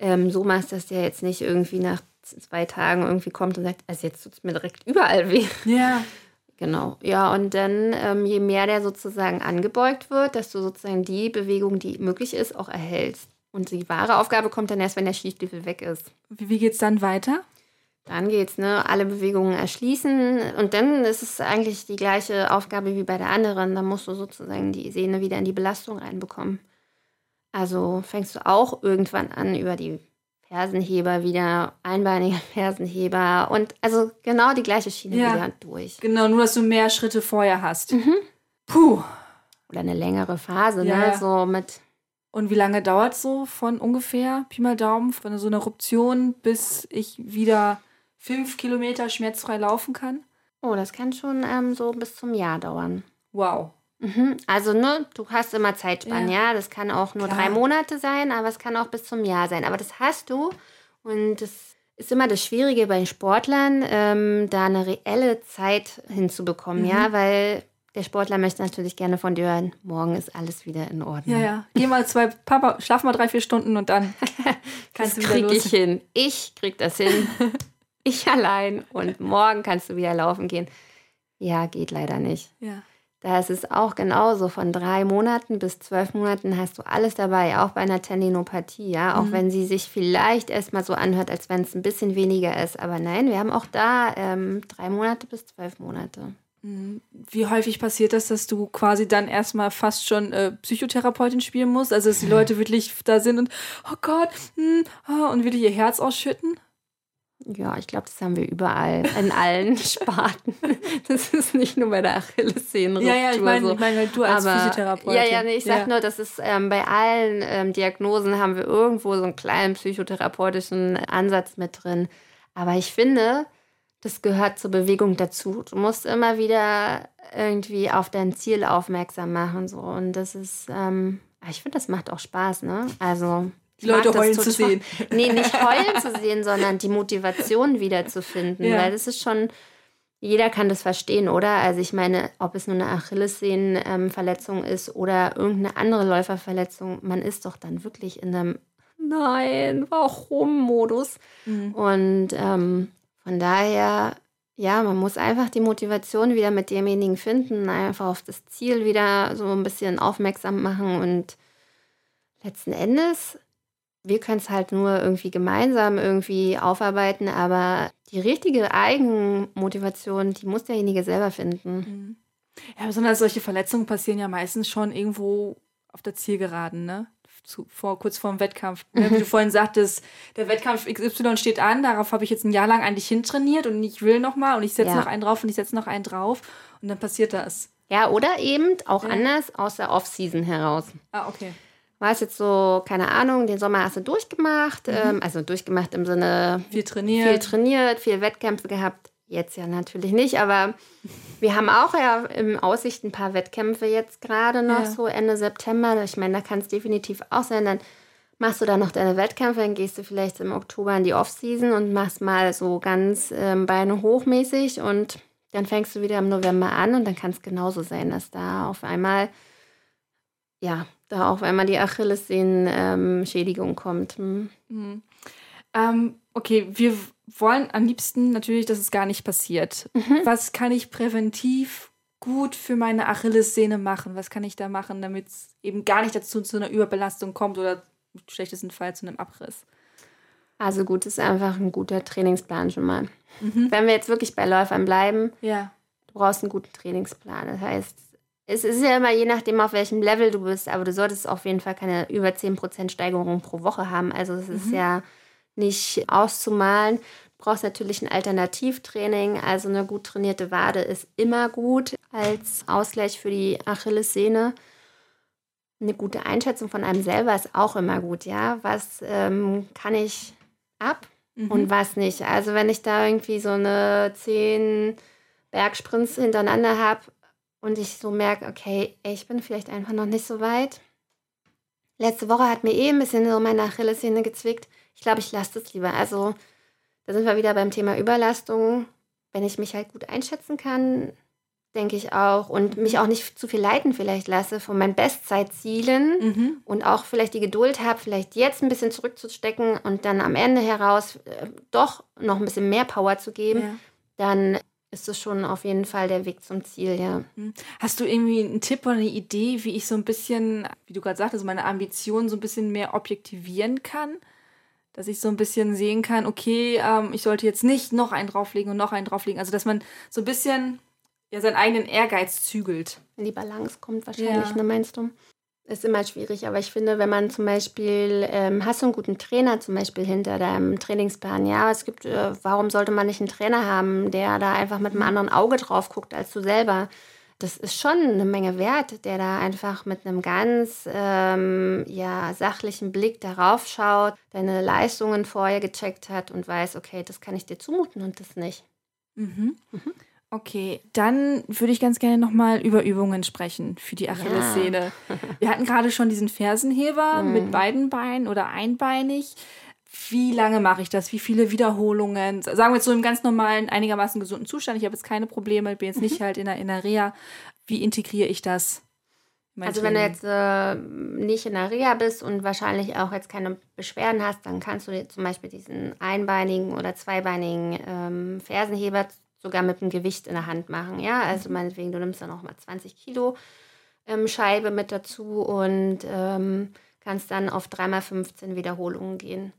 Speaker 1: ähm, so machst, dass der jetzt nicht irgendwie nach zwei Tagen irgendwie kommt und sagt, also jetzt tut es mir direkt überall weh.
Speaker 4: Ja.
Speaker 1: Genau, ja, und dann, ähm, je mehr der sozusagen angebeugt wird, dass du sozusagen die Bewegung, die möglich ist, auch erhältst. Und die wahre Aufgabe kommt dann erst, wenn der Skistiefel weg ist.
Speaker 4: Wie, wie geht es dann weiter?
Speaker 1: Dann geht's, ne, alle Bewegungen erschließen und dann ist es eigentlich die gleiche Aufgabe wie bei der anderen. Dann musst du sozusagen die Sehne wieder in die Belastung reinbekommen. Also fängst du auch irgendwann an, über die Fersenheber wieder, einbeinige Fersenheber und also genau die gleiche Schiene ja. wieder durch.
Speaker 4: Genau, nur dass du mehr Schritte vorher hast. Mhm. Puh.
Speaker 1: Oder eine längere Phase, ja, ne? So mit.
Speaker 4: Und wie lange dauert es so von ungefähr, Pi mal Daumen, von so einer Ruption, bis ich wieder fünf Kilometer schmerzfrei laufen kann?
Speaker 1: Oh, das kann schon ähm, so bis zum Jahr dauern.
Speaker 4: Wow.
Speaker 1: Mhm. Also, ne, du hast immer Zeitspannen, ja. ja? Das kann auch nur Klar. drei Monate sein, aber es kann auch bis zum Jahr sein. Aber das hast du und das ist immer das Schwierige bei Sportlern, ähm, da eine reelle Zeit hinzubekommen, mhm. ja, weil der Sportler möchte natürlich gerne von dir hören, morgen ist alles wieder in Ordnung.
Speaker 4: Ja, ja. Geh mal zwei, Papa, schlaf mal drei, vier Stunden und dann kannst
Speaker 1: das
Speaker 4: du wieder
Speaker 1: krieg los. ich hin. Ich krieg das hin. ich allein und morgen kannst du wieder laufen gehen. Ja, geht leider nicht.
Speaker 4: Ja.
Speaker 1: Da ist es auch genauso. Von drei Monaten bis zwölf Monaten hast du alles dabei, auch bei einer Tendinopathie, ja. Auch mhm. wenn sie sich vielleicht erstmal so anhört, als wenn es ein bisschen weniger ist. Aber nein, wir haben auch da ähm, drei Monate bis zwölf Monate.
Speaker 4: Mhm. Wie häufig passiert das, dass du quasi dann erstmal fast schon äh, Psychotherapeutin spielen musst? Also, dass die Leute wirklich da sind und, oh Gott, hm, oh, und wirklich ihr Herz ausschütten?
Speaker 1: Ja, ich glaube, das haben wir überall, in allen Sparten. Das ist nicht nur bei der Achillessehne.
Speaker 4: Ja, ja, ich meine, so. ich mein, du als Aber, Physiotherapeutin.
Speaker 1: Ja, ja, nee, ich sag ja. nur, das ist ähm, bei allen ähm, Diagnosen haben wir irgendwo so einen kleinen psychotherapeutischen Ansatz mit drin. Aber ich finde, das gehört zur Bewegung dazu. Du musst immer wieder irgendwie auf dein Ziel aufmerksam machen. So. Und das ist, ähm, ich finde, das macht auch Spaß, ne? Also
Speaker 4: die Leute heulen zu sehen.
Speaker 1: Nee, nicht heulen zu sehen, sondern die Motivation wiederzufinden. Ja. Weil das ist schon, jeder kann das verstehen, oder? Also ich meine, ob es nur eine Achillessehnenverletzung ist oder irgendeine andere Läuferverletzung, man ist doch dann wirklich in einem Nein, warum Modus. Mhm. Und ähm, von daher, ja, man muss einfach die Motivation wieder mit demjenigen finden, einfach auf das Ziel wieder so ein bisschen aufmerksam machen und letzten Endes wir können es halt nur irgendwie gemeinsam irgendwie aufarbeiten, aber die richtige Eigenmotivation, die muss derjenige selber finden. Mhm.
Speaker 4: Ja, besonders solche Verletzungen passieren ja meistens schon irgendwo auf der Zielgeraden, ne? Zu, vor, kurz vor dem Wettkampf. Ne? Wie du vorhin sagtest, der Wettkampf XY steht an, darauf habe ich jetzt ein Jahr lang eigentlich hintrainiert und ich will nochmal und ich setze ja. noch einen drauf und ich setze noch einen drauf und dann passiert das.
Speaker 1: Ja, oder eben auch ja. anders aus der Off-Season heraus.
Speaker 4: Ah, okay
Speaker 1: war es jetzt so, keine Ahnung, den Sommer hast du durchgemacht, mhm. ähm, also durchgemacht im Sinne
Speaker 4: viel trainiert,
Speaker 1: viel trainiert, viel Wettkämpfe gehabt. Jetzt ja natürlich nicht, aber wir haben auch ja im Aussicht ein paar Wettkämpfe jetzt gerade noch, ja. so Ende September. Ich meine, da kann es definitiv auch sein. Dann machst du da noch deine Wettkämpfe, dann gehst du vielleicht im Oktober in die Offseason und machst mal so ganz ähm, Beine hochmäßig und dann fängst du wieder im November an und dann kann es genauso sein, dass da auf einmal ja da auch einmal die Achillessehnenschädigung ähm, kommt. Hm.
Speaker 4: Mhm. Ähm, okay, wir wollen am liebsten natürlich, dass es gar nicht passiert. Mhm. Was kann ich präventiv gut für meine Achillessehne machen? Was kann ich da machen, damit es eben gar nicht dazu zu einer Überbelastung kommt oder im schlechtesten Fall zu einem Abriss?
Speaker 1: Also gut, ist einfach ein guter Trainingsplan schon mal. Mhm. Wenn wir jetzt wirklich bei Läufern bleiben,
Speaker 4: ja.
Speaker 1: du brauchst einen guten Trainingsplan. Das heißt, es ist ja immer je nachdem, auf welchem Level du bist, aber du solltest auf jeden Fall keine über 10% Steigerung pro Woche haben. Also es ist mhm. ja nicht auszumalen. Du brauchst natürlich ein Alternativtraining. Also eine gut trainierte Wade ist immer gut als Ausgleich für die Achillessehne. Eine gute Einschätzung von einem selber ist auch immer gut, ja. Was ähm, kann ich ab mhm. und was nicht? Also wenn ich da irgendwie so eine 10 Bergsprints hintereinander habe, und ich so merke, okay, ich bin vielleicht einfach noch nicht so weit. Letzte Woche hat mir eh ein bisschen so meine Achillessehne gezwickt. Ich glaube, ich lasse das lieber. Also, da sind wir wieder beim Thema Überlastung. Wenn ich mich halt gut einschätzen kann, denke ich auch, und mich auch nicht zu viel leiten vielleicht lasse von meinen Bestzeitzielen mhm. und auch vielleicht die Geduld habe, vielleicht jetzt ein bisschen zurückzustecken und dann am Ende heraus äh, doch noch ein bisschen mehr Power zu geben, ja. dann ist es schon auf jeden Fall der Weg zum Ziel, ja.
Speaker 4: Hm. Hast du irgendwie einen Tipp oder eine Idee, wie ich so ein bisschen, wie du gerade sagtest, meine Ambitionen so ein bisschen mehr objektivieren kann? Dass ich so ein bisschen sehen kann, okay, ähm, ich sollte jetzt nicht noch einen drauflegen und noch einen drauflegen. Also, dass man so ein bisschen ja, seinen eigenen Ehrgeiz zügelt.
Speaker 1: Die Balance kommt wahrscheinlich, ja. ne, meinst du? Ist immer schwierig, aber ich finde, wenn man zum Beispiel, ähm, hast du einen guten Trainer zum Beispiel hinter deinem Trainingsplan, ja, es gibt, äh, warum sollte man nicht einen Trainer haben, der da einfach mit einem anderen Auge drauf guckt als du selber? Das ist schon eine Menge wert, der da einfach mit einem ganz ähm, ja, sachlichen Blick darauf schaut, deine Leistungen vorher gecheckt hat und weiß, okay, das kann ich dir zumuten und das nicht.
Speaker 4: Mhm. Mhm. Okay, dann würde ich ganz gerne nochmal über Übungen sprechen für die Achillessehne. Ja. Wir hatten gerade schon diesen Fersenheber mhm. mit beiden Beinen oder einbeinig. Wie lange mache ich das? Wie viele Wiederholungen? Sagen wir jetzt so im ganz normalen, einigermaßen gesunden Zustand. Ich habe jetzt keine Probleme, bin jetzt nicht mhm. halt in der, in der Reha. Wie integriere ich das?
Speaker 1: Also Training? wenn du jetzt äh, nicht in der Reha bist und wahrscheinlich auch jetzt keine Beschwerden hast, dann kannst du dir zum Beispiel diesen einbeinigen oder zweibeinigen ähm, Fersenheber sogar mit dem Gewicht in der Hand machen. Ja, also mhm. meinetwegen, du nimmst dann auch mal 20 Kilo ähm, Scheibe mit dazu und ähm, kannst dann auf 3x15 Wiederholungen gehen.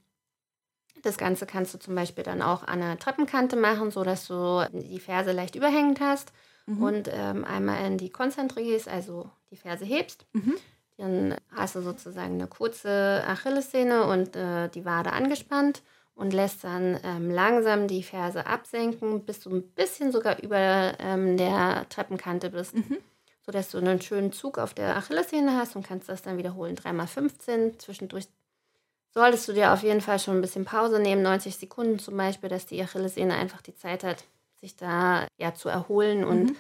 Speaker 1: Das Ganze kannst du zum Beispiel dann auch an der Treppenkante machen, sodass du die Ferse leicht überhängend hast mhm. und ähm, einmal in die Konzentri gehst, also die Ferse hebst. Mhm. Dann hast du sozusagen eine kurze Achillessehne und äh, die Wade angespannt und lässt dann ähm, langsam die Ferse absenken, bis du ein bisschen sogar über ähm, der Treppenkante bist. Mhm. Sodass du einen schönen Zug auf der Achillessehne hast und kannst das dann wiederholen. 3x15. Zwischendurch solltest du dir auf jeden Fall schon ein bisschen Pause nehmen, 90 Sekunden zum Beispiel, dass die Achillessehne einfach die Zeit hat, sich da ja zu erholen mhm. und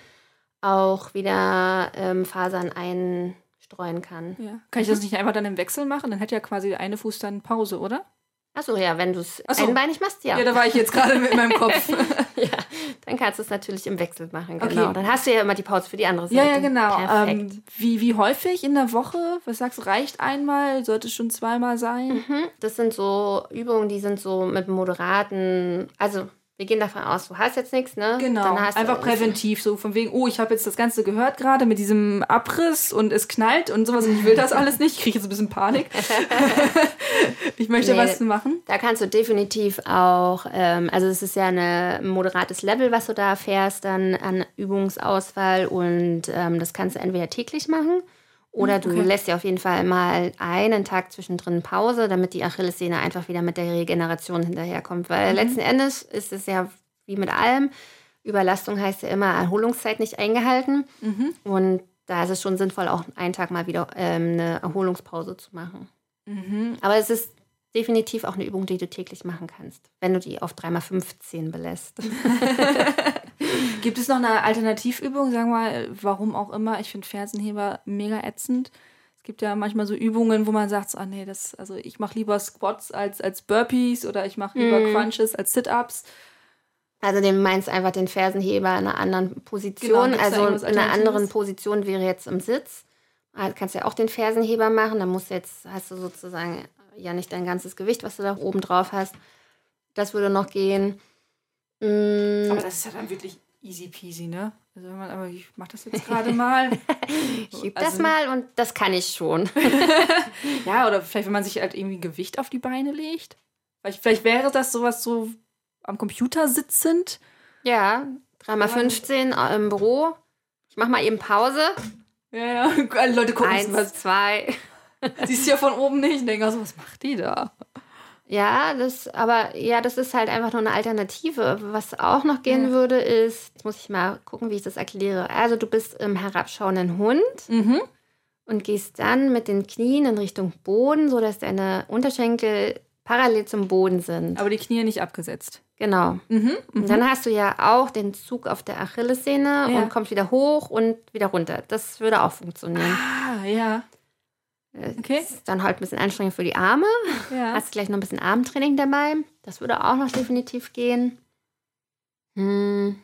Speaker 1: auch wieder ähm, Fasern einstreuen kann.
Speaker 4: Ja. Kann ich das nicht einfach dann im Wechsel machen? Dann hätte ja quasi der eine Fuß dann Pause, oder?
Speaker 1: Achso, ja, wenn du es so. einbeinig machst, ja.
Speaker 4: Ja, da war ich jetzt gerade mit meinem Kopf.
Speaker 1: ja, dann kannst du es natürlich im Wechsel machen, genau. Okay. Dann hast du ja immer die Pause für die andere Seite.
Speaker 4: Ja, ja, genau. Ähm, wie, wie häufig in der Woche? Was sagst du, reicht einmal? Sollte es schon zweimal sein?
Speaker 1: Mhm. Das sind so Übungen, die sind so mit moderaten, also wir gehen davon aus, du hast jetzt nichts, ne?
Speaker 4: Genau. Einfach präventiv, so von wegen, oh, ich habe jetzt das Ganze gehört gerade mit diesem Abriss und es knallt und sowas und ich will das alles nicht. Ich kriege jetzt ein bisschen Panik. ich möchte nee, was machen.
Speaker 1: Da kannst du definitiv auch, ähm, also es ist ja ein moderates Level, was du da fährst, dann an Übungsauswahl und ähm, das kannst du entweder täglich machen oder du okay. lässt ja auf jeden Fall mal einen Tag zwischendrin Pause, damit die Achillessehne einfach wieder mit der Regeneration hinterherkommt. Weil mhm. letzten Endes ist es ja wie mit allem, Überlastung heißt ja immer Erholungszeit nicht eingehalten. Mhm. Und da ist es schon sinnvoll, auch einen Tag mal wieder ähm, eine Erholungspause zu machen. Mhm. Aber es ist definitiv auch eine Übung, die du täglich machen kannst, wenn du die auf 3x15 belässt.
Speaker 4: Gibt es noch eine Alternativübung, sagen wir mal, warum auch immer? Ich finde Fersenheber mega ätzend. Es gibt ja manchmal so Übungen, wo man sagt, so, ah nee, das, also ich mache lieber Squats als, als Burpees oder ich mache lieber mm. Crunches als Sit-Ups.
Speaker 1: Also du meinst einfach den Fersenheber in einer anderen Position. Genau, also in einer anderen Position wäre jetzt im Sitz. Du ah, kannst ja auch den Fersenheber machen. Da musst du jetzt, hast du sozusagen ja nicht dein ganzes Gewicht, was du da oben drauf hast. Das würde noch gehen.
Speaker 4: Mm. Aber das ist ja dann wirklich easy peasy, ne? Also wenn man, aber ich mach das jetzt gerade mal.
Speaker 1: ich übe also, das mal und das kann ich schon.
Speaker 4: ja, oder vielleicht, wenn man sich halt irgendwie Gewicht auf die Beine legt. Vielleicht, vielleicht wäre das sowas so am Computer sitzend.
Speaker 1: Ja, 3x15 im Büro. Ich mach mal eben Pause.
Speaker 4: Ja, ja, alle Leute gucken
Speaker 1: Eins, was. zwei.
Speaker 4: Siehst du ja von oben nicht und denkst, also, was macht die da?
Speaker 1: Ja, das, aber ja, das ist halt einfach nur eine Alternative. Was auch noch gehen ja. würde, ist, jetzt muss ich mal gucken, wie ich das erkläre. Also du bist im herabschauenden Hund mhm. und gehst dann mit den Knien in Richtung Boden, sodass deine Unterschenkel parallel zum Boden sind.
Speaker 4: Aber die Knie nicht abgesetzt.
Speaker 1: Genau. Mhm, und dann hast du ja auch den Zug auf der Achillessehne ja. und kommst wieder hoch und wieder runter. Das würde auch funktionieren.
Speaker 4: Ah, ja.
Speaker 1: Okay. Ist dann halt ein bisschen anstrengend für die Arme. Ja. Hast gleich noch ein bisschen Armtraining dabei. Das würde auch noch definitiv gehen. Hm.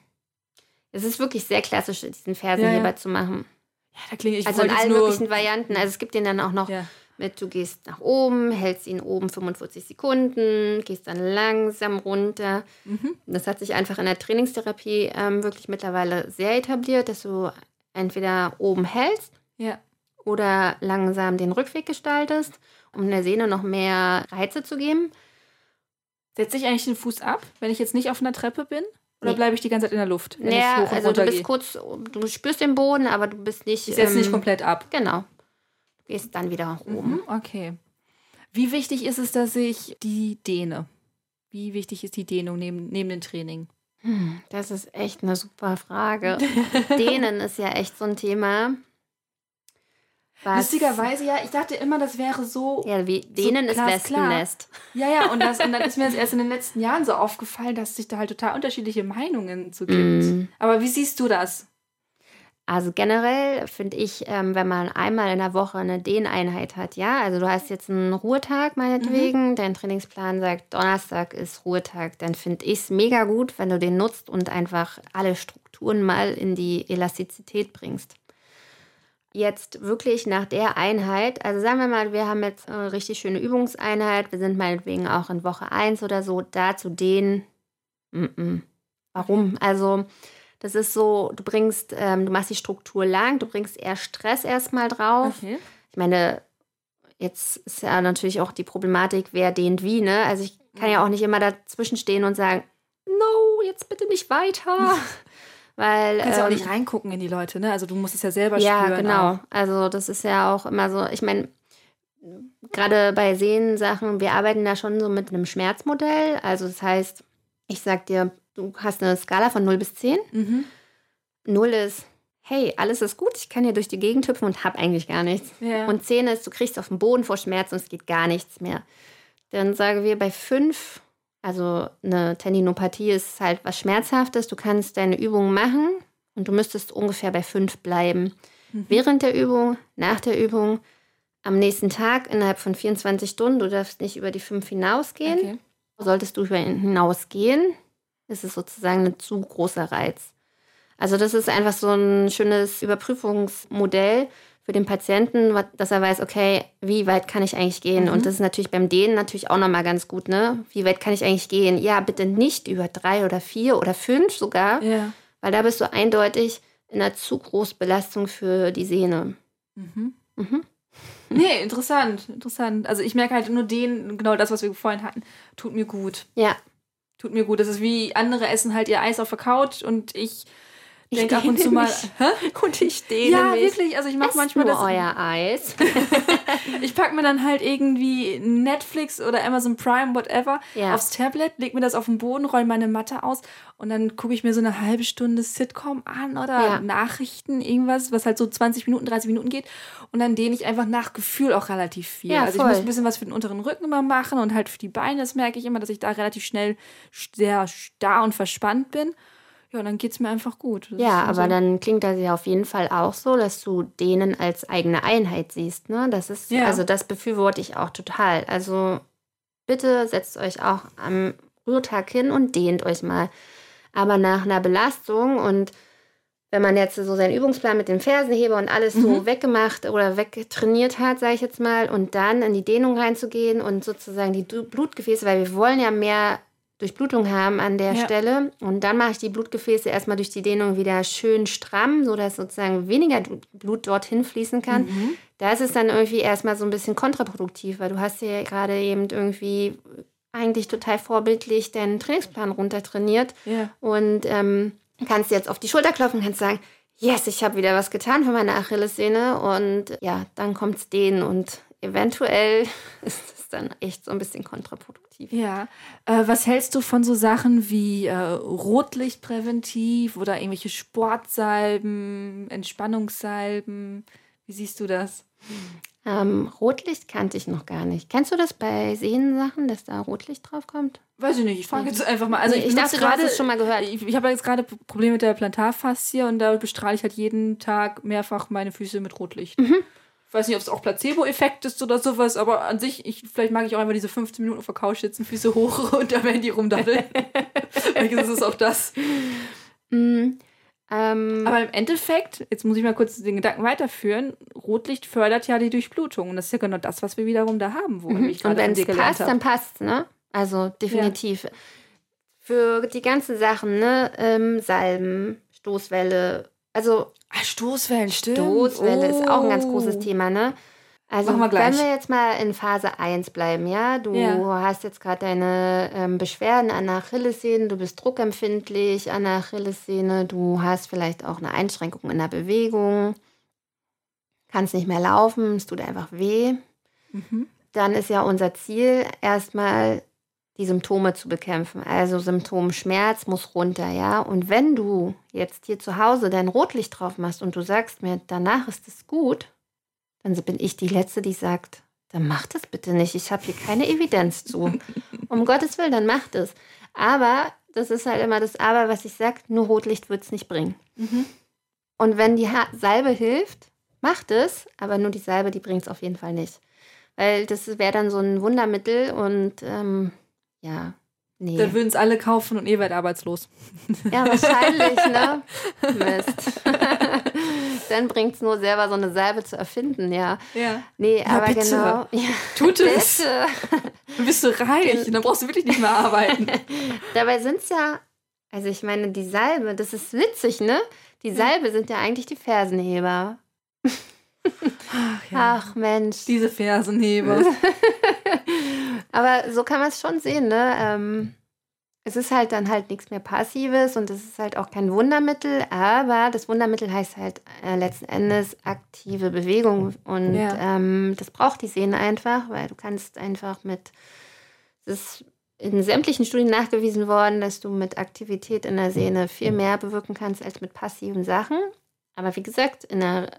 Speaker 1: Es ist wirklich sehr klassisch, diesen Fersenheber ja, ja. zu machen.
Speaker 4: Ja, da klinge ich
Speaker 1: Also in allen möglichen Varianten. Also es gibt den dann auch noch Mit du gehst nach oben, hältst ihn oben 45 Sekunden, gehst dann langsam runter. Mhm. Das hat sich einfach in der Trainingstherapie ähm, wirklich mittlerweile sehr etabliert, dass du entweder oben hältst
Speaker 4: ja.
Speaker 1: Oder langsam den Rückweg gestaltest, um der Sehne noch mehr Reize zu geben.
Speaker 4: Setze ich eigentlich den Fuß ab, wenn ich jetzt nicht auf einer Treppe bin? Oder nee. bleibe ich die ganze Zeit in der Luft?
Speaker 1: Wenn naja, also du bist gehe? kurz, du spürst den Boden, aber du bist nicht.
Speaker 4: Ich setze ähm, nicht komplett ab.
Speaker 1: Genau. Du gehst dann wieder nach oben. Mhm,
Speaker 4: okay. Wie wichtig ist es, dass ich die dehne? Wie wichtig ist die Dehnung neben, neben dem Training?
Speaker 1: Hm, das ist echt eine super Frage. Dehnen ist ja echt so ein Thema.
Speaker 4: Was? Lustigerweise, ja, ich dachte immer, das wäre so.
Speaker 1: Ja, wie denen so ist Wespennest.
Speaker 4: Ja, ja, und, das, und dann ist mir das erst in den letzten Jahren so aufgefallen, dass es sich da halt total unterschiedliche Meinungen zu gibt. Mm. Aber wie siehst du das?
Speaker 1: Also generell finde ich, ähm, wenn man einmal in der Woche eine Dehneinheit hat, ja, also du hast jetzt einen Ruhetag meinetwegen, mhm. dein Trainingsplan sagt, Donnerstag ist Ruhetag, dann finde ich es mega gut, wenn du den nutzt und einfach alle Strukturen mal in die Elastizität bringst jetzt wirklich nach der Einheit, also sagen wir mal, wir haben jetzt eine richtig schöne Übungseinheit, wir sind meinetwegen auch in Woche 1 oder so, da zu dehnen, mm -mm. warum? Also das ist so, du bringst, ähm, du machst die Struktur lang, du bringst eher Stress erstmal drauf. Okay. Ich meine, jetzt ist ja natürlich auch die Problematik, wer dehnt wie, ne? Also ich kann ja auch nicht immer dazwischen stehen und sagen, no, jetzt bitte nicht weiter. Weil,
Speaker 4: du kannst ähm, ja auch nicht ähm, reingucken in die Leute, ne? Also du musst es ja selber ja, spüren.
Speaker 1: Ja, genau. Auch. Also das ist ja auch immer so, ich meine, gerade bei Sehnensachen, wir arbeiten da schon so mit einem Schmerzmodell. Also das heißt, ich sag dir, du hast eine Skala von 0 bis 10. Mhm. 0 ist, hey, alles ist gut, ich kann hier durch die Gegend hüpfen und hab eigentlich gar nichts. Ja. Und 10 ist, du kriegst auf den Boden vor Schmerz und es geht gar nichts mehr. Dann sagen wir bei 5 also eine Tendinopathie ist halt was Schmerzhaftes. Du kannst deine Übungen machen und du müsstest ungefähr bei fünf bleiben. Mhm. Während der Übung, nach der Übung, am nächsten Tag innerhalb von 24 Stunden. Du darfst nicht über die fünf hinausgehen. Okay. Solltest du über ihn hinausgehen, ist es sozusagen ein zu großer Reiz. Also das ist einfach so ein schönes Überprüfungsmodell, für den Patienten, dass er weiß, okay, wie weit kann ich eigentlich gehen? Mhm. Und das ist natürlich beim Dehnen natürlich auch nochmal ganz gut, ne? Wie weit kann ich eigentlich gehen? Ja, bitte nicht über drei oder vier oder fünf sogar,
Speaker 4: ja.
Speaker 1: weil da bist du eindeutig in einer zu großen Belastung für die Sehne.
Speaker 4: Mhm. Mhm. Nee, interessant, interessant. Also ich merke halt nur den, genau das, was wir vorhin hatten, tut mir gut.
Speaker 1: Ja.
Speaker 4: Tut mir gut. Das ist wie andere essen halt ihr Eis auf der Couch und ich ich denke ab und zu mal.
Speaker 1: Hä? Und ich dehne
Speaker 4: ja,
Speaker 1: mich.
Speaker 4: Ja, wirklich. Also ich mache manchmal
Speaker 1: nur das. euer Eis.
Speaker 4: ich packe mir dann halt irgendwie Netflix oder Amazon Prime, whatever, ja. aufs Tablet, leg mir das auf den Boden, roll meine Matte aus und dann gucke ich mir so eine halbe Stunde Sitcom an oder ja. Nachrichten, irgendwas, was halt so 20 Minuten, 30 Minuten geht. Und dann dehne ich einfach nach Gefühl auch relativ viel. Ja, also voll. ich muss ein bisschen was für den unteren Rücken immer machen und halt für die Beine. Das merke ich immer, dass ich da relativ schnell sehr starr und verspannt bin ja, dann geht es mir einfach gut.
Speaker 1: Das ja, aber so. dann klingt das ja auf jeden Fall auch so, dass du denen als eigene Einheit siehst. Ne? Das ist, ja. also das befürworte ich auch total. Also bitte setzt euch auch am Ruhetag hin und dehnt euch mal. Aber nach einer Belastung und wenn man jetzt so seinen Übungsplan mit dem Fersenheber und alles mhm. so weggemacht oder wegtrainiert hat, sage ich jetzt mal, und dann in die Dehnung reinzugehen und sozusagen die Blutgefäße, weil wir wollen ja mehr Durchblutung haben an der ja. Stelle. Und dann mache ich die Blutgefäße erstmal durch die Dehnung wieder schön stramm, sodass sozusagen weniger Blut dorthin fließen kann. Mhm. Da ist es dann irgendwie erstmal so ein bisschen kontraproduktiv, weil du hast ja gerade eben irgendwie eigentlich total vorbildlich deinen Trainingsplan runtertrainiert.
Speaker 4: Ja.
Speaker 1: Und ähm, kannst jetzt auf die Schulter klopfen und kannst sagen, yes, ich habe wieder was getan für meine Achillessehne. Und ja, dann kommt es dehnen und eventuell ist es dann echt so ein bisschen kontraproduktiv.
Speaker 4: Ja. Äh, was hältst du von so Sachen wie äh, Rotlichtpräventiv oder irgendwelche Sportsalben, Entspannungssalben? Wie siehst du das?
Speaker 1: Ähm, Rotlicht kannte ich noch gar nicht. Kennst du das bei Sehnensachen, dass da Rotlicht drauf kommt?
Speaker 4: Weiß ich nicht, ich frage jetzt einfach mal. Also ich,
Speaker 1: ich dachte,
Speaker 4: gerade,
Speaker 1: du hast es schon mal gehört.
Speaker 4: Ich, ich habe jetzt gerade Probleme mit der Plantarfaszie und da bestrahle ich halt jeden Tag mehrfach meine Füße mit Rotlicht. Mhm. Ich weiß nicht, ob es auch Placebo-Effekt ist oder sowas, aber an sich, ich, vielleicht mag ich auch einfach diese 15 Minuten auf der Couch sitzen, Füße hoch und da werden die rumdaddeln. vielleicht ist es auch das.
Speaker 1: Mm,
Speaker 4: Ähm, Aber im Endeffekt, jetzt muss ich mal kurz den Gedanken weiterführen, Rotlicht fördert ja die Durchblutung. Und das ist ja genau das, was wir wiederum da haben wollen. Mhm.
Speaker 1: Und wenn es passt, dann passt ne? Also definitiv. Ja. Für die ganzen Sachen, ne? Ähm, Salben, Stoßwelle, also.
Speaker 4: Ach, Stoßwellen, stimmt.
Speaker 1: Stoßwelle oh. ist auch ein ganz großes oh. Thema, ne? Also wir wenn wir jetzt mal in Phase 1 bleiben, ja, du ja. hast jetzt gerade deine ähm, Beschwerden an der Achillessehne, du bist druckempfindlich an der Achillessehne, du hast vielleicht auch eine Einschränkung in der Bewegung, kannst nicht mehr laufen, es tut einfach weh. Mhm. Dann ist ja unser Ziel erstmal die Symptome zu bekämpfen. Also Symptomschmerz muss runter, ja. Und wenn du jetzt hier zu Hause dein Rotlicht drauf machst und du sagst mir, danach ist es gut, dann bin ich die Letzte, die sagt, dann mach das bitte nicht. Ich habe hier keine Evidenz zu. um Gottes Willen, dann mach das. Aber das ist halt immer das Aber, was ich sage, nur Rotlicht wird es nicht bringen. Mhm. Und wenn die ha Salbe hilft, macht es, aber nur die Salbe, die bringt es auf jeden Fall nicht. Weil das wäre dann so ein Wundermittel und ähm, ja,
Speaker 4: Nee. Dann würden es alle kaufen und ihr werdet arbeitslos.
Speaker 1: Ja, wahrscheinlich, ne? Mist. Dann bringt es nur selber so eine Salbe zu erfinden, ja.
Speaker 4: Ja.
Speaker 1: Nee, ja, aber bitte. genau.
Speaker 4: Ja, Tut es. Dann bist du reich und dann brauchst du wirklich nicht mehr arbeiten.
Speaker 1: Dabei sind es ja, also ich meine, die Salbe, das ist witzig, ne? Die Salbe sind ja eigentlich die Fersenheber.
Speaker 4: Ach, ja.
Speaker 1: Ach Mensch.
Speaker 4: Diese Fersenheber.
Speaker 1: Aber so kann man es schon sehen, ne? Ähm, es ist halt dann halt nichts mehr Passives und es ist halt auch kein Wundermittel, aber das Wundermittel heißt halt äh, letzten Endes aktive Bewegung und ja. ähm, das braucht die Sehne einfach, weil du kannst einfach mit, es ist in sämtlichen Studien nachgewiesen worden, dass du mit Aktivität in der Sehne viel mehr bewirken kannst als mit passiven Sachen. Aber wie gesagt, in der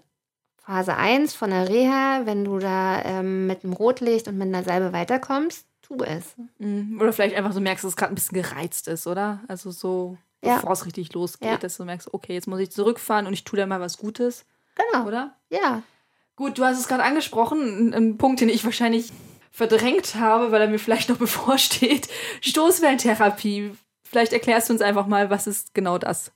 Speaker 1: Phase 1 von der Reha, wenn du da ähm, mit einem Rotlicht und mit einer Salbe weiterkommst, tu es.
Speaker 4: Mhm. Oder vielleicht einfach so merkst, dass es gerade ein bisschen gereizt ist, oder? Also so, ja. bevor es richtig losgeht, ja. dass du merkst, okay, jetzt muss ich zurückfahren und ich tue da mal was Gutes.
Speaker 1: Genau.
Speaker 4: Oder?
Speaker 1: Ja.
Speaker 4: Gut, du hast es gerade angesprochen, ein Punkt, den ich wahrscheinlich verdrängt habe, weil er mir vielleicht noch bevorsteht. Stoßwellentherapie. Vielleicht erklärst du uns einfach mal, was ist genau das?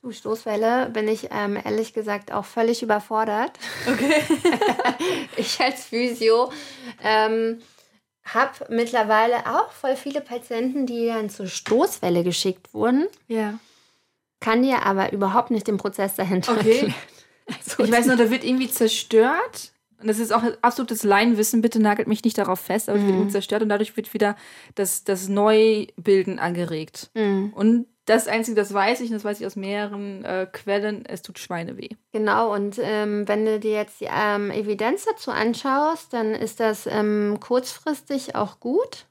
Speaker 1: Du, Stoßwelle bin ich ähm, ehrlich gesagt auch völlig überfordert.
Speaker 4: Okay.
Speaker 1: ich als Physio ähm, habe mittlerweile auch voll viele Patienten, die dann zur Stoßwelle geschickt wurden.
Speaker 4: Ja.
Speaker 1: Kann dir aber überhaupt nicht den Prozess dahinter
Speaker 4: okay. erklären. Also ich weiß nur, da wird irgendwie zerstört. Und das ist auch absolutes Laienwissen, bitte nagelt mich nicht darauf fest, aber mhm. wird zerstört und dadurch wird wieder das, das Neubilden angeregt. Mhm. Und das Einzige, das weiß ich, und das weiß ich aus mehreren äh, Quellen, es tut Schweineweh.
Speaker 1: Genau, und ähm, wenn du dir jetzt die ähm, Evidenz dazu anschaust, dann ist das ähm, kurzfristig auch gut.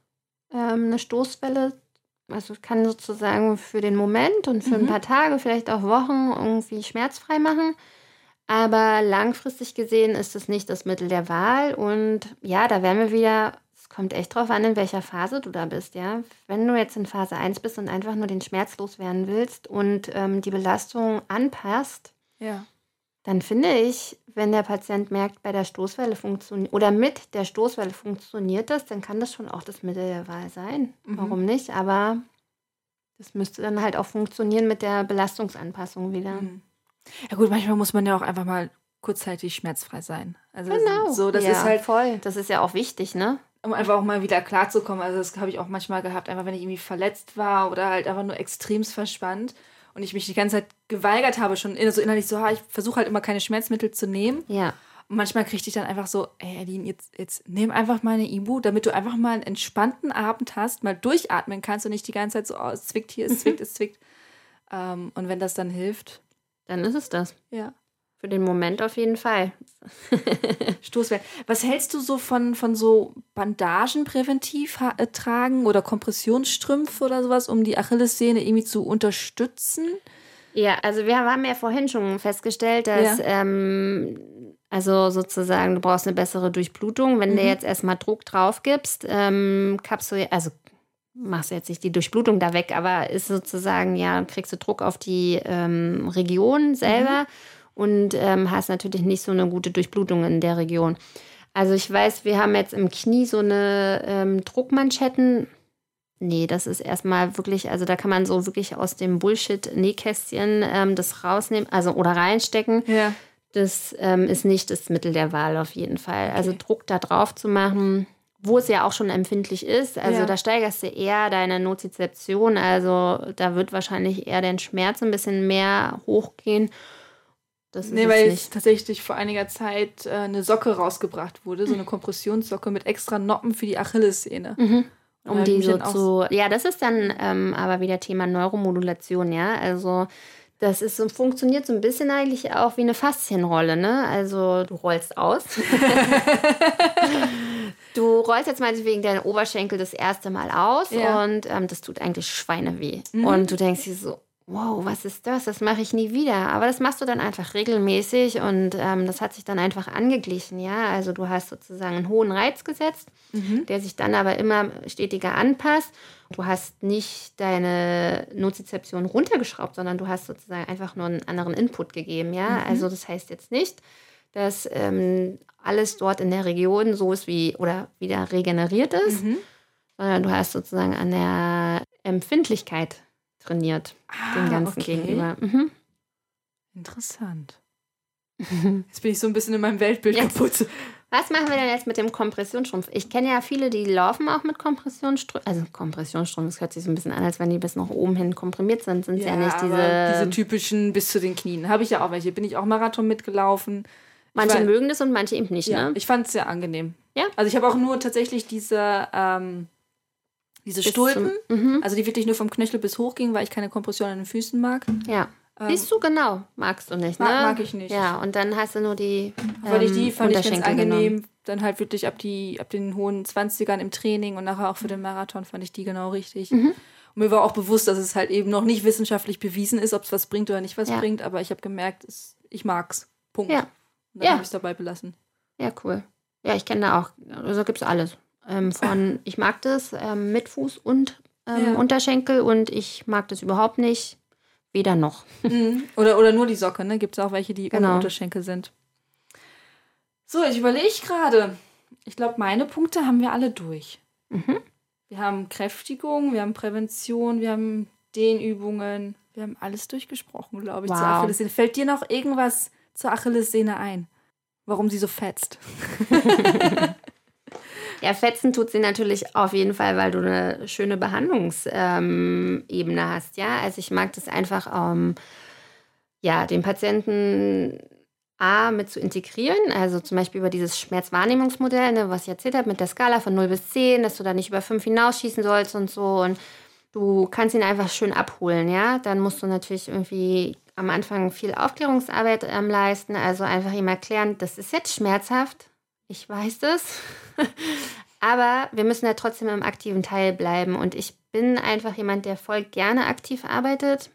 Speaker 1: Ähm, eine Stoßwelle, also kann sozusagen für den Moment und für mhm. ein paar Tage, vielleicht auch Wochen irgendwie schmerzfrei machen. Aber langfristig gesehen ist es nicht das Mittel der Wahl. Und ja, da werden wir wieder kommt echt drauf an, in welcher Phase du da bist, ja. Wenn du jetzt in Phase 1 bist und einfach nur den Schmerz loswerden willst und ähm, die Belastung anpasst,
Speaker 4: ja.
Speaker 1: dann finde ich, wenn der Patient merkt, bei der Stoßwelle funktioniert oder mit der Stoßwelle funktioniert das, dann kann das schon auch das Mittel der Wahl sein. Mhm. Warum nicht? Aber das müsste dann halt auch funktionieren mit der Belastungsanpassung wieder.
Speaker 4: Mhm. Ja gut, manchmal muss man ja auch einfach mal kurzzeitig schmerzfrei sein.
Speaker 1: Also genau. so, das ja, ist halt voll. Das ist ja auch wichtig, ne?
Speaker 4: Um einfach auch mal wieder klarzukommen. Also das habe ich auch manchmal gehabt, einfach wenn ich irgendwie verletzt war oder halt einfach nur extremst verspannt und ich mich die ganze Zeit geweigert habe, schon so innerlich so, ich versuche halt immer keine Schmerzmittel zu nehmen.
Speaker 1: Ja.
Speaker 4: Und manchmal kriegte ich dann einfach so, ey Adeline, jetzt, jetzt nimm einfach mal eine Ibu, damit du einfach mal einen entspannten Abend hast, mal durchatmen kannst und nicht die ganze Zeit so, oh, es zwickt hier, es zwickt, es zwickt. Ähm, und wenn das dann hilft.
Speaker 1: Dann ist es das.
Speaker 4: Ja.
Speaker 1: Für den Moment auf jeden Fall.
Speaker 4: Stoßwellen. Was hältst du so von, von so Bandagen präventiv äh, tragen oder Kompressionsstrümpfe oder sowas, um die Achillessehne irgendwie zu unterstützen?
Speaker 1: Ja, also wir haben ja vorhin schon festgestellt, dass ja. ähm, also sozusagen du brauchst eine bessere Durchblutung. Wenn mhm. du jetzt erstmal Druck drauf gibst, ähm, du, also machst du jetzt nicht die Durchblutung da weg, aber ist sozusagen, ja, kriegst du Druck auf die ähm, Region selber. Mhm und ähm, hast natürlich nicht so eine gute Durchblutung in der Region. Also ich weiß, wir haben jetzt im Knie so eine ähm, Druckmanschetten. Nee, das ist erstmal wirklich, also da kann man so wirklich aus dem Bullshit-Nähkästchen ähm, das rausnehmen, also oder reinstecken.
Speaker 4: Ja.
Speaker 1: Das ähm, ist nicht das Mittel der Wahl auf jeden Fall. Also Druck da drauf zu machen, wo es ja auch schon empfindlich ist. Also
Speaker 4: Ja.
Speaker 1: da steigerst du eher deine Nozizeption. Also da wird wahrscheinlich eher dein Schmerz ein bisschen mehr hochgehen. Das ist
Speaker 4: Nee, weil jetzt tatsächlich vor einiger Zeit äh, eine Socke rausgebracht wurde, so eine Kompressionssocke mit extra Noppen für die Achillessehne.
Speaker 1: Mhm. Um die so zu. Ja, das ist dann ähm, aber wieder Thema Neuromodulation, ja. Also das ist so, funktioniert so ein bisschen eigentlich auch wie eine Faszienrolle, ne? Also du rollst aus. du rollst jetzt meinetwegen deinen Oberschenkel das erste Mal aus
Speaker 4: Ja.
Speaker 1: und ähm, das tut eigentlich Schweineweh. Und du denkst dir so, wow, was ist das? Das mache ich nie wieder. Aber das machst du dann einfach regelmäßig und ähm, das hat sich dann einfach angeglichen, ja. Also du hast sozusagen einen hohen Reiz gesetzt, der sich dann aber immer stetiger anpasst. Du hast nicht deine Nozizeption runtergeschraubt, sondern du hast sozusagen einfach nur einen anderen Input gegeben, ja. Also das heißt jetzt nicht, dass ähm, alles dort in der Region so ist wie oder wieder regeneriert ist, sondern du hast sozusagen an der Empfindlichkeit trainiert, dem
Speaker 4: Ah,
Speaker 1: Ganzen
Speaker 4: okay.
Speaker 1: gegenüber. Mhm.
Speaker 4: Interessant. Jetzt bin ich so ein bisschen in meinem Weltbild
Speaker 1: Jetzt.
Speaker 4: kaputt.
Speaker 1: Was machen wir denn jetzt mit dem Kompressionsstrumpf? Ich kenne ja viele, die laufen auch mit Kompressionsstrumpf. Also Kompressionsstrumpf, das hört sich so ein bisschen an, als wenn die bis nach oben hin komprimiert sind. Sind ja, nicht
Speaker 4: aber
Speaker 1: diese.
Speaker 4: diese typischen bis zu den Knien. Habe ich ja auch welche. Bin ich auch Marathon mitgelaufen.
Speaker 1: manche
Speaker 4: war-
Speaker 1: mögen das und manche eben nicht,
Speaker 4: Ja,
Speaker 1: ne?
Speaker 4: ich fand es sehr angenehm.
Speaker 1: Ja.
Speaker 4: Also ich habe auch nur tatsächlich diese, ähm, diese Stulpen,
Speaker 1: zum- mhm.
Speaker 4: also die wirklich nur vom Knöchel bis hoch gingen, weil ich keine Kompression an den Füßen mag.
Speaker 1: Ja. Siehst du, genau. Magst du nicht, ne?
Speaker 4: Ähm, Mag- mag ich nicht.
Speaker 1: Ja, und dann hast du nur die.
Speaker 4: Weil ich
Speaker 1: ähm,
Speaker 4: die fand ich ganz angenehm.
Speaker 1: genommen.
Speaker 4: Dann halt wirklich ab, die, ab den hohen 20ern im Training und nachher auch für den Marathon fand ich die genau richtig.
Speaker 1: Mhm.
Speaker 4: Und mir war auch bewusst, dass es halt eben noch nicht wissenschaftlich bewiesen ist, ob es was bringt oder nicht was
Speaker 1: Ja.
Speaker 4: bringt. Aber ich habe gemerkt, es, ich mag's. Punkt.
Speaker 1: Ja.
Speaker 4: Und dann
Speaker 1: Ja.
Speaker 4: habe ich es dabei belassen.
Speaker 1: Ja, cool. Ja, ich kenne da auch. Also gibt es alles. Ähm, von ich mag das ähm, mit Fuß und ähm,
Speaker 4: Ja.
Speaker 1: Unterschenkel und ich mag das überhaupt nicht. Weder noch.
Speaker 4: Oder, oder nur die Socke, ne? Gibt es auch welche, die ohne
Speaker 1: Genau.
Speaker 4: Unterschenkel sind. So, ich überlege gerade. Ich glaube, meine Punkte haben wir alle durch.
Speaker 1: Mhm.
Speaker 4: Wir haben Kräftigung, wir haben Prävention, wir haben Dehnübungen. Wir haben alles durchgesprochen, glaube ich, zur
Speaker 1: Wow.
Speaker 4: Achillessehne. Fällt dir noch irgendwas zur Achillessehne ein? Warum sie so fetzt?
Speaker 1: Ja, fetzen tut sie natürlich auf jeden Fall, weil du eine schöne Behandlungsebene hast, ja. Also ich mag das einfach, ähm, ja, den Patienten A mit zu integrieren, also zum Beispiel über dieses Schmerzwahrnehmungsmodell, ne, was ich erzählt habe, mit der Skala von 0 bis 10, dass du da nicht über 5 hinausschießen sollst und so. Und du kannst ihn einfach schön abholen, ja. Dann musst du natürlich irgendwie am Anfang viel Aufklärungsarbeit ähm, leisten, also einfach ihm erklären, das ist jetzt schmerzhaft, ich weiß das. Aber wir müssen ja trotzdem im aktiven Teil bleiben. Und ich bin einfach jemand, der voll gerne aktiv arbeitet.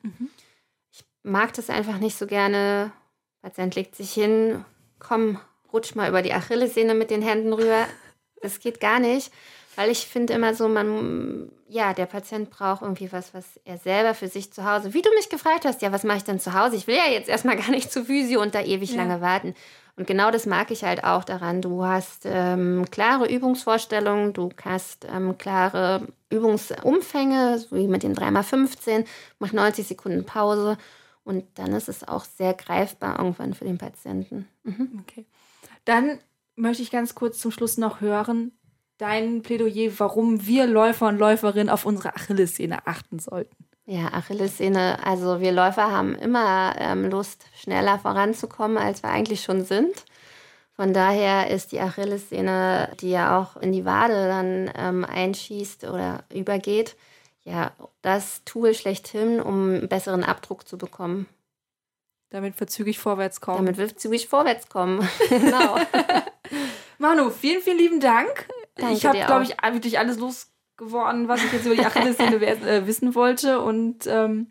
Speaker 1: Ich mag das einfach nicht so gerne. Patient legt sich hin, komm, rutsch mal über die Achillessehne mit den Händen rüber. Das geht gar nicht. Weil ich finde immer so, man, ja, der Patient braucht irgendwie was, was er selber für sich zu Hause. Wie du mich gefragt hast, ja, was mache ich denn zu Hause? Ich will ja jetzt erstmal gar nicht zu Physio und da ewig
Speaker 4: Ja.
Speaker 1: lange warten. Und genau das mag ich halt auch daran. Du hast ähm, klare Übungsvorstellungen, du hast ähm, klare Übungsumfänge, so wie mit den 3x15, mach 90 Sekunden Pause und dann ist es auch sehr greifbar irgendwann für den Patienten. Mhm.
Speaker 4: Okay. Dann möchte ich ganz kurz zum Schluss noch hören, dein Plädoyer, warum wir Läufer und Läuferinnen auf unsere Achillessehne achten sollten.
Speaker 1: Ja, Achillessehne, also wir Läufer haben immer ähm, Lust, schneller voranzukommen, als wir eigentlich schon sind. Von daher ist die Achillessehne, die ja auch in die Wade dann ähm, einschießt oder übergeht, ja, das Tool schlechthin, um einen besseren Abdruck zu bekommen.
Speaker 4: Damit wir zügig vorwärts kommen.
Speaker 1: Damit wir zügig vorwärts kommen. genau.
Speaker 4: Manu, vielen, vielen lieben Dank.
Speaker 1: Danke
Speaker 4: ich habe, glaube ich, wirklich alles losgeworden, was ich jetzt über die Achillessehne äh, wissen wollte. Und ähm,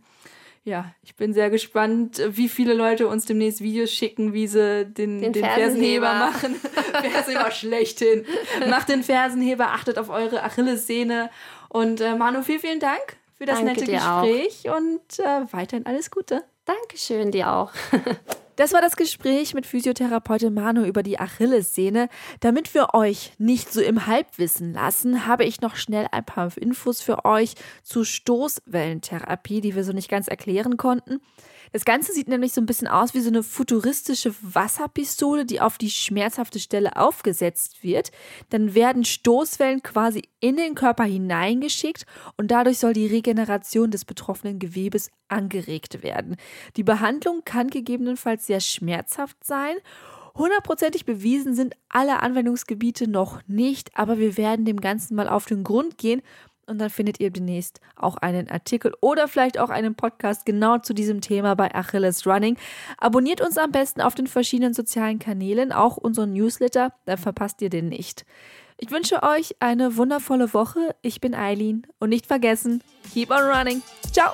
Speaker 4: ja, ich bin sehr gespannt, wie viele Leute uns demnächst Videos schicken, wie sie den, den,
Speaker 1: Den
Speaker 4: Fersenheber.
Speaker 1: Fersenheber.
Speaker 4: machen. Fersenheber schlechthin. Macht den Fersenheber, achtet auf eure Achillessehne. Und äh, Manu, vielen, vielen Dank für das
Speaker 1: Danke
Speaker 4: nette
Speaker 1: dir auch.
Speaker 4: Gespräch und äh, weiterhin alles Gute.
Speaker 1: Dankeschön dir auch.
Speaker 4: Das war das Gespräch mit Physiotherapeutin Manu über die Achillessehne. Damit wir euch nicht so im Halbwissen lassen, habe ich noch schnell ein paar Infos für euch zur Stoßwellentherapie, die wir so nicht ganz erklären konnten. Das Ganze sieht nämlich so ein bisschen aus wie so eine futuristische Wasserpistole, die auf die schmerzhafte Stelle aufgesetzt wird. Dann werden Stoßwellen quasi in den Körper hineingeschickt und dadurch soll die Regeneration des betroffenen Gewebes angeregt werden. Die Behandlung kann gegebenenfalls sehr schmerzhaft sein Hundertprozentig bewiesen sind alle Anwendungsgebiete noch nicht, aber wir werden dem Ganzen mal auf den Grund gehen und dann findet ihr demnächst auch einen Artikel oder vielleicht auch einen Podcast genau zu diesem Thema bei Achilles Running. Abonniert uns am besten auf den verschiedenen sozialen Kanälen, auch unseren Newsletter, dann verpasst ihr den nicht. Ich wünsche euch eine wundervolle Woche. Ich bin Eileen und nicht vergessen, keep on running. Ciao!